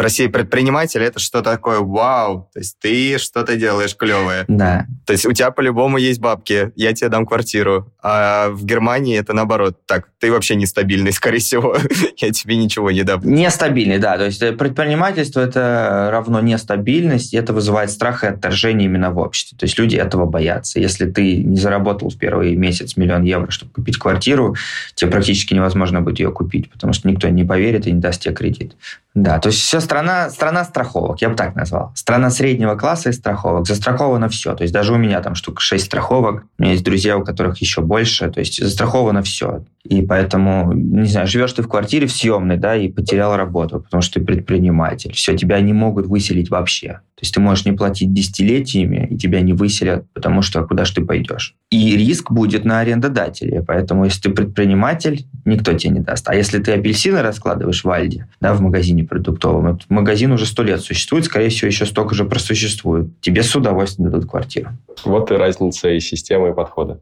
В России предприниматель это что такое вау, то есть ты что-то делаешь клевое. Да. То есть у тебя по-любому есть бабки, я тебе дам квартиру. А в Германии это наоборот. Так, ты вообще нестабильный, скорее всего. я тебе ничего не дам. Нестабильный, да. То есть предпринимательство это равно нестабильность, и это вызывает страх и отторжение именно в обществе. То есть люди этого боятся. Если ты не заработал в первый месяц миллион евро, чтобы купить квартиру, тебе практически невозможно будет ее купить, потому что никто не поверит и не даст тебе кредит. Да, то есть все страна, страна страховок, я бы так назвал. Страна среднего класса и страховок. Застраховано все. То есть даже у меня там штука 6 страховок. У меня есть друзья, у которых еще больше. То есть застраховано все. И поэтому, не знаю, живешь ты в квартире в съемной, да, и потерял работу, потому что ты предприниматель. Все, тебя не могут выселить вообще. То есть ты можешь не платить десятилетиями, и тебя не выселят, потому что куда же ты пойдешь. И риск будет на арендодателе. Поэтому если ты предприниматель, никто тебе не даст. А если ты апельсины раскладываешь в Альде, да, в магазине продуктовом, этот магазин уже сто лет существует, скорее всего, еще столько же просуществует. Тебе с удовольствием дадут квартиру. Вот и разница и системы, и подхода.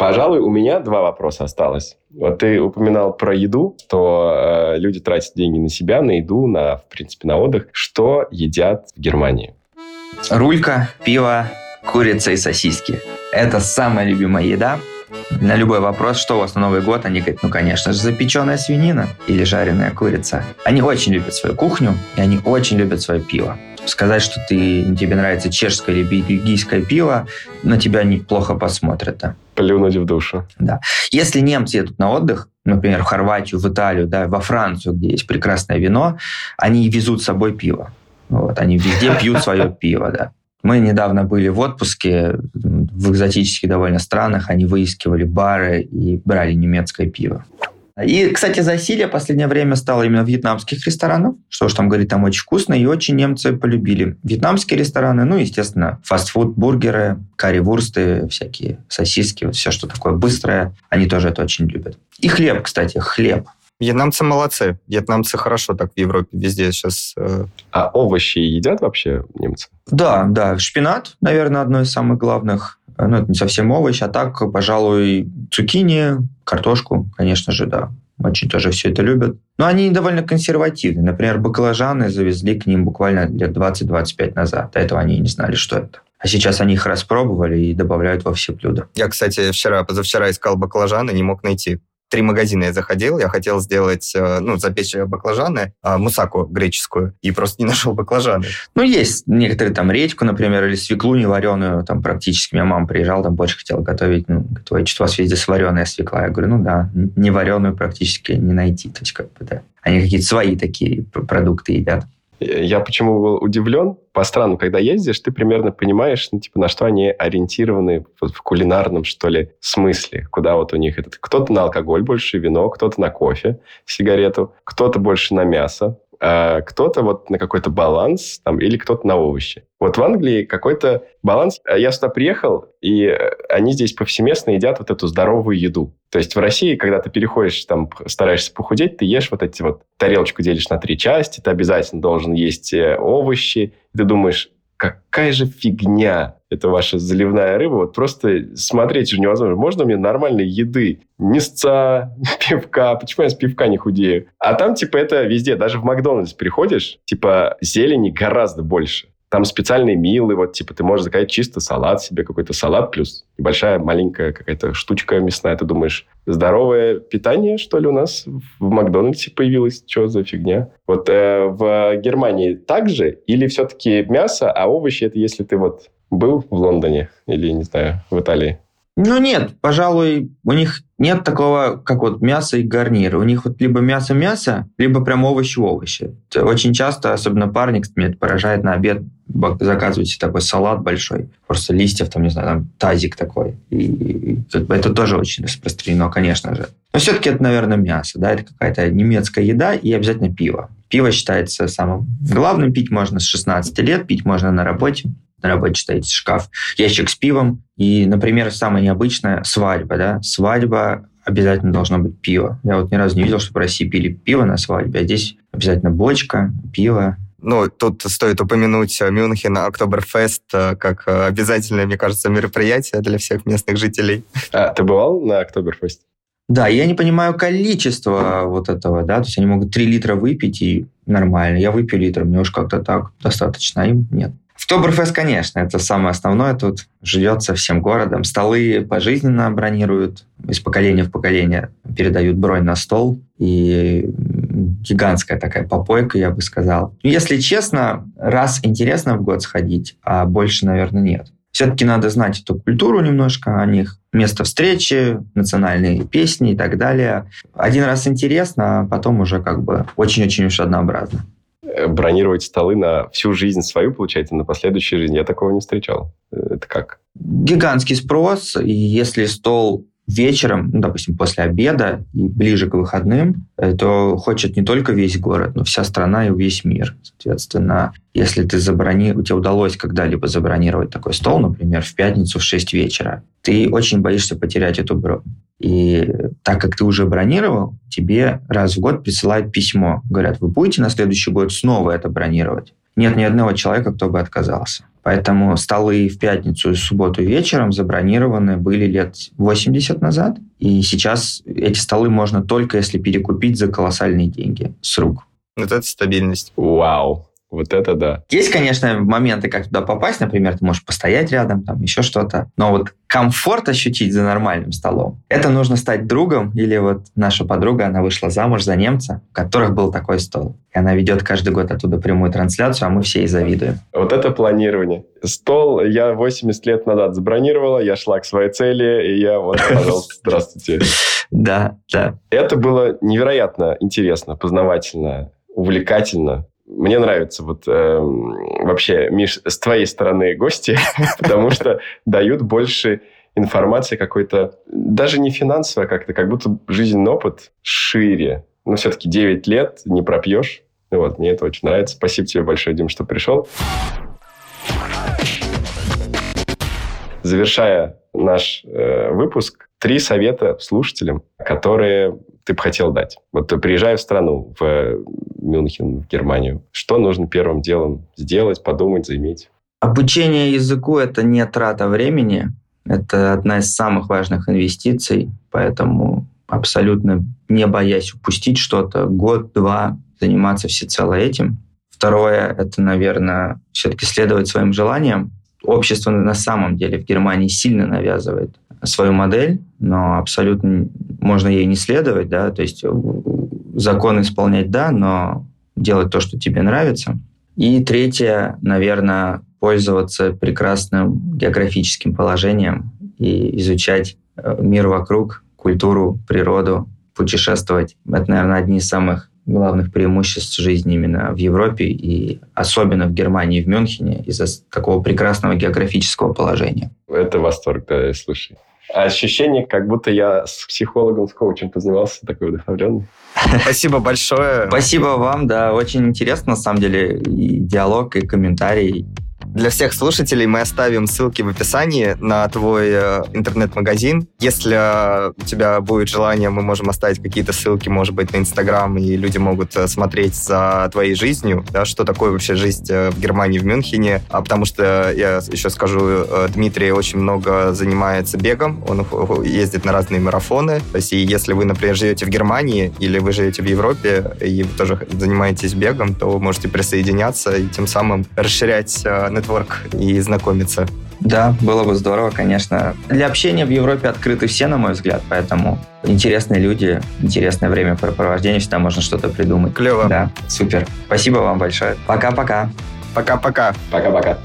Пожалуй, у меня два вопроса осталось. Вот ты упоминал про еду, что э, люди тратят деньги на себя, на еду, на, в принципе, на отдых. Что едят в Германии? Рулька, пиво, курица и сосиски. Это самая любимая еда. На любой вопрос, что у вас на Новый год, они говорят, ну, конечно же, запеченная свинина или жареная курица. Они очень любят свою кухню, и они очень любят свое пиво сказать, что ты, тебе нравится чешское или бельгийское пиво, на тебя неплохо посмотрят. Да. Плюнуть в душу. Да. Если немцы едут на отдых, например, в Хорватию, в Италию, да, во Францию, где есть прекрасное вино, они везут с собой пиво. Вот, они везде пьют свое пиво, да. Мы недавно были в отпуске в экзотических довольно странах, они выискивали бары и брали немецкое пиво. И, кстати, засилие в последнее время стало именно вьетнамских ресторанов. Что ж там говорить, там очень вкусно, и очень немцы полюбили вьетнамские рестораны, ну, естественно, фастфуд, бургеры, карри-вурсты, всякие сосиски, вот все, что такое быстрое, они тоже это очень любят. И хлеб, кстати, хлеб. Вьетнамцы молодцы. Вьетнамцы хорошо так в Европе везде сейчас. Э... А овощи едят вообще немцы? Да, да. Шпинат, наверное, одно из самых главных ну, это не совсем овощ, а так, пожалуй, цукини, картошку, конечно же, да. Очень тоже все это любят. Но они довольно консервативны. Например, баклажаны завезли к ним буквально лет 20-25 назад. До этого они не знали, что это. А сейчас они их распробовали и добавляют во все блюда. Я, кстати, вчера, позавчера искал баклажаны, не мог найти три магазина я заходил, я хотел сделать, э, ну, запечь баклажаны, а, мусаку греческую, и просто не нашел баклажаны. Ну, есть некоторые там редьку, например, или свеклу невареную, там практически. Моя мама приезжала, там больше хотела готовить, ну, говорит, что у вас везде сваренная свекла. Я говорю, ну да, невареную практически не найти. То есть, как бы, да. Они какие-то свои такие продукты едят. Я почему был удивлен? По странам, когда ездишь, ты примерно понимаешь, ну, типа, на что они ориентированы вот в кулинарном, что ли, смысле. Куда вот у них этот... Кто-то на алкоголь больше, вино, кто-то на кофе, сигарету, кто-то больше на мясо, а кто-то вот на какой-то баланс там, или кто-то на овощи. Вот в Англии какой-то баланс. А я сюда приехал, и они здесь повсеместно едят вот эту здоровую еду. То есть в России, когда ты переходишь, там, стараешься похудеть, ты ешь вот эти вот тарелочку делишь на три части, ты обязательно должен есть э, овощи. Ты думаешь, какая же фигня это ваша заливная рыба. Вот просто смотреть же невозможно. Можно мне нормальной еды? Мясца, пивка. Почему я с пивка не худею? А там, типа, это везде. Даже в Макдональдс приходишь, типа, зелени гораздо больше. Там специальные милы, вот, типа, ты можешь заказать чисто салат себе, какой-то салат, плюс небольшая маленькая какая-то штучка мясная. Ты думаешь, здоровое питание, что ли, у нас в Макдональдсе появилось? Что за фигня? Вот э, в Германии также? Или все-таки мясо, а овощи это если ты вот был в Лондоне или, не знаю, в Италии? Ну нет, пожалуй, у них нет такого, как вот мясо и гарниры. У них вот либо мясо-мясо, либо прям овощи-овощи. Очень часто, особенно парни, меня это поражает, на обед заказываете такой салат большой, просто листьев, там, не знаю, там, тазик такой. И, это тоже очень распространено, конечно же. Но все-таки это, наверное, мясо, да, это какая-то немецкая еда и обязательно пиво. Пиво считается самым главным, пить можно с 16 лет, пить можно на работе на работе стоит шкаф, ящик с пивом. И, например, самое необычное – свадьба. Да? Свадьба обязательно должно быть пиво. Я вот ни разу не видел, что в России пили пиво на свадьбе, а здесь обязательно бочка, пиво. Ну, тут стоит упомянуть Мюнхен Октоберфест э, как э, обязательное, мне кажется, мероприятие для всех местных жителей. А ты бывал на Октоберфесте? Да, я не понимаю количество вот этого, да, то есть они могут 3 литра выпить и нормально. Я выпью литр, мне уж как-то так достаточно, а им нет. Октоберфест, конечно, это самое основное. Тут живется всем городом. Столы пожизненно бронируют, из поколения в поколение передают бронь на стол. И гигантская такая попойка, я бы сказал. Если честно, раз интересно в год сходить, а больше, наверное, нет. Все-таки надо знать эту культуру немножко о них, место встречи, национальные песни и так далее. Один раз интересно, а потом уже как бы очень-очень уж однообразно. Э, бронировать столы на всю жизнь свою, получается, на последующую жизнь. Я такого не встречал. Э, это как? Гигантский спрос. И если стол вечером, ну, допустим, после обеда и ближе к выходным, э, то хочет не только весь город, но вся страна и весь мир. Соответственно, если ты заброни... у тебя удалось когда-либо забронировать такой стол, например, в пятницу в 6 вечера, ты очень боишься потерять эту бронь. И так как ты уже бронировал, тебе раз в год присылают письмо. Говорят, вы будете на следующий год снова это бронировать? Нет ни одного человека, кто бы отказался. Поэтому столы в пятницу и субботу вечером забронированы были лет 80 назад. И сейчас эти столы можно только если перекупить за колоссальные деньги с рук. Вот это стабильность. Вау. Вот это да. Есть, конечно, моменты, как туда попасть. Например, ты можешь постоять рядом, там еще что-то. Но вот комфорт ощутить за нормальным столом, это нужно стать другом. Или вот наша подруга, она вышла замуж за немца, у которых был такой стол. И она ведет каждый год оттуда прямую трансляцию, а мы все ей завидуем. Вот это планирование. Стол я 80 лет назад забронировала, я шла к своей цели, и я вот, пожалуйста, здравствуйте. Да, да. Это было невероятно интересно, познавательно, увлекательно мне нравится вот э, вообще, Миш, с твоей стороны гости, потому что дают больше информации какой-то, даже не финансовой а как-то, как будто жизненный опыт шире. Но все-таки 9 лет не пропьешь. Вот, мне это очень нравится. Спасибо тебе большое, Дим, что пришел. Завершая наш э, выпуск, три совета слушателям, которые ты бы хотел дать? Вот приезжая в страну, в Мюнхен, в Германию, что нужно первым делом сделать, подумать, заиметь? Обучение языку – это не трата времени, это одна из самых важных инвестиций, поэтому абсолютно не боясь упустить что-то, год-два заниматься всецело этим. Второе – это, наверное, все-таки следовать своим желаниям. Общество на самом деле в Германии сильно навязывает свою модель, но абсолютно можно ей не следовать, да, то есть э, закон исполнять, да, но делать то, что тебе нравится. И третье, наверное, пользоваться прекрасным географическим положением и изучать э, мир вокруг, культуру, природу, путешествовать. Это, наверное, одни из самых главных преимуществ жизни именно в Европе и особенно в Германии, в Мюнхене из-за такого прекрасного географического положения. Это восторг, да, слушай. Ощущение, как будто я с психологом, с коучем позанимался, такой вдохновленный. Спасибо большое. Спасибо вам, да, очень интересно, на самом деле, и диалог, и комментарий. Для всех слушателей мы оставим ссылки в описании на твой э, интернет-магазин. Если э, у тебя будет желание, мы можем оставить какие-то ссылки, может быть, на Инстаграм, и люди могут э, смотреть за твоей жизнью, да, что такое вообще жизнь в Германии, в Мюнхене. А потому что, я еще скажу, Дмитрий очень много занимается бегом, он ездит на разные марафоны. То есть, и если вы, например, живете в Германии или вы живете в Европе и вы тоже занимаетесь бегом, то вы можете присоединяться и тем самым расширять нетворк и знакомиться. Да, было бы здорово, конечно. Для общения в Европе открыты все, на мой взгляд, поэтому интересные люди, интересное времяпрепровождение, всегда можно что-то придумать. Клево. Да, супер. Спасибо вам большое. Пока-пока. Пока-пока. Пока-пока.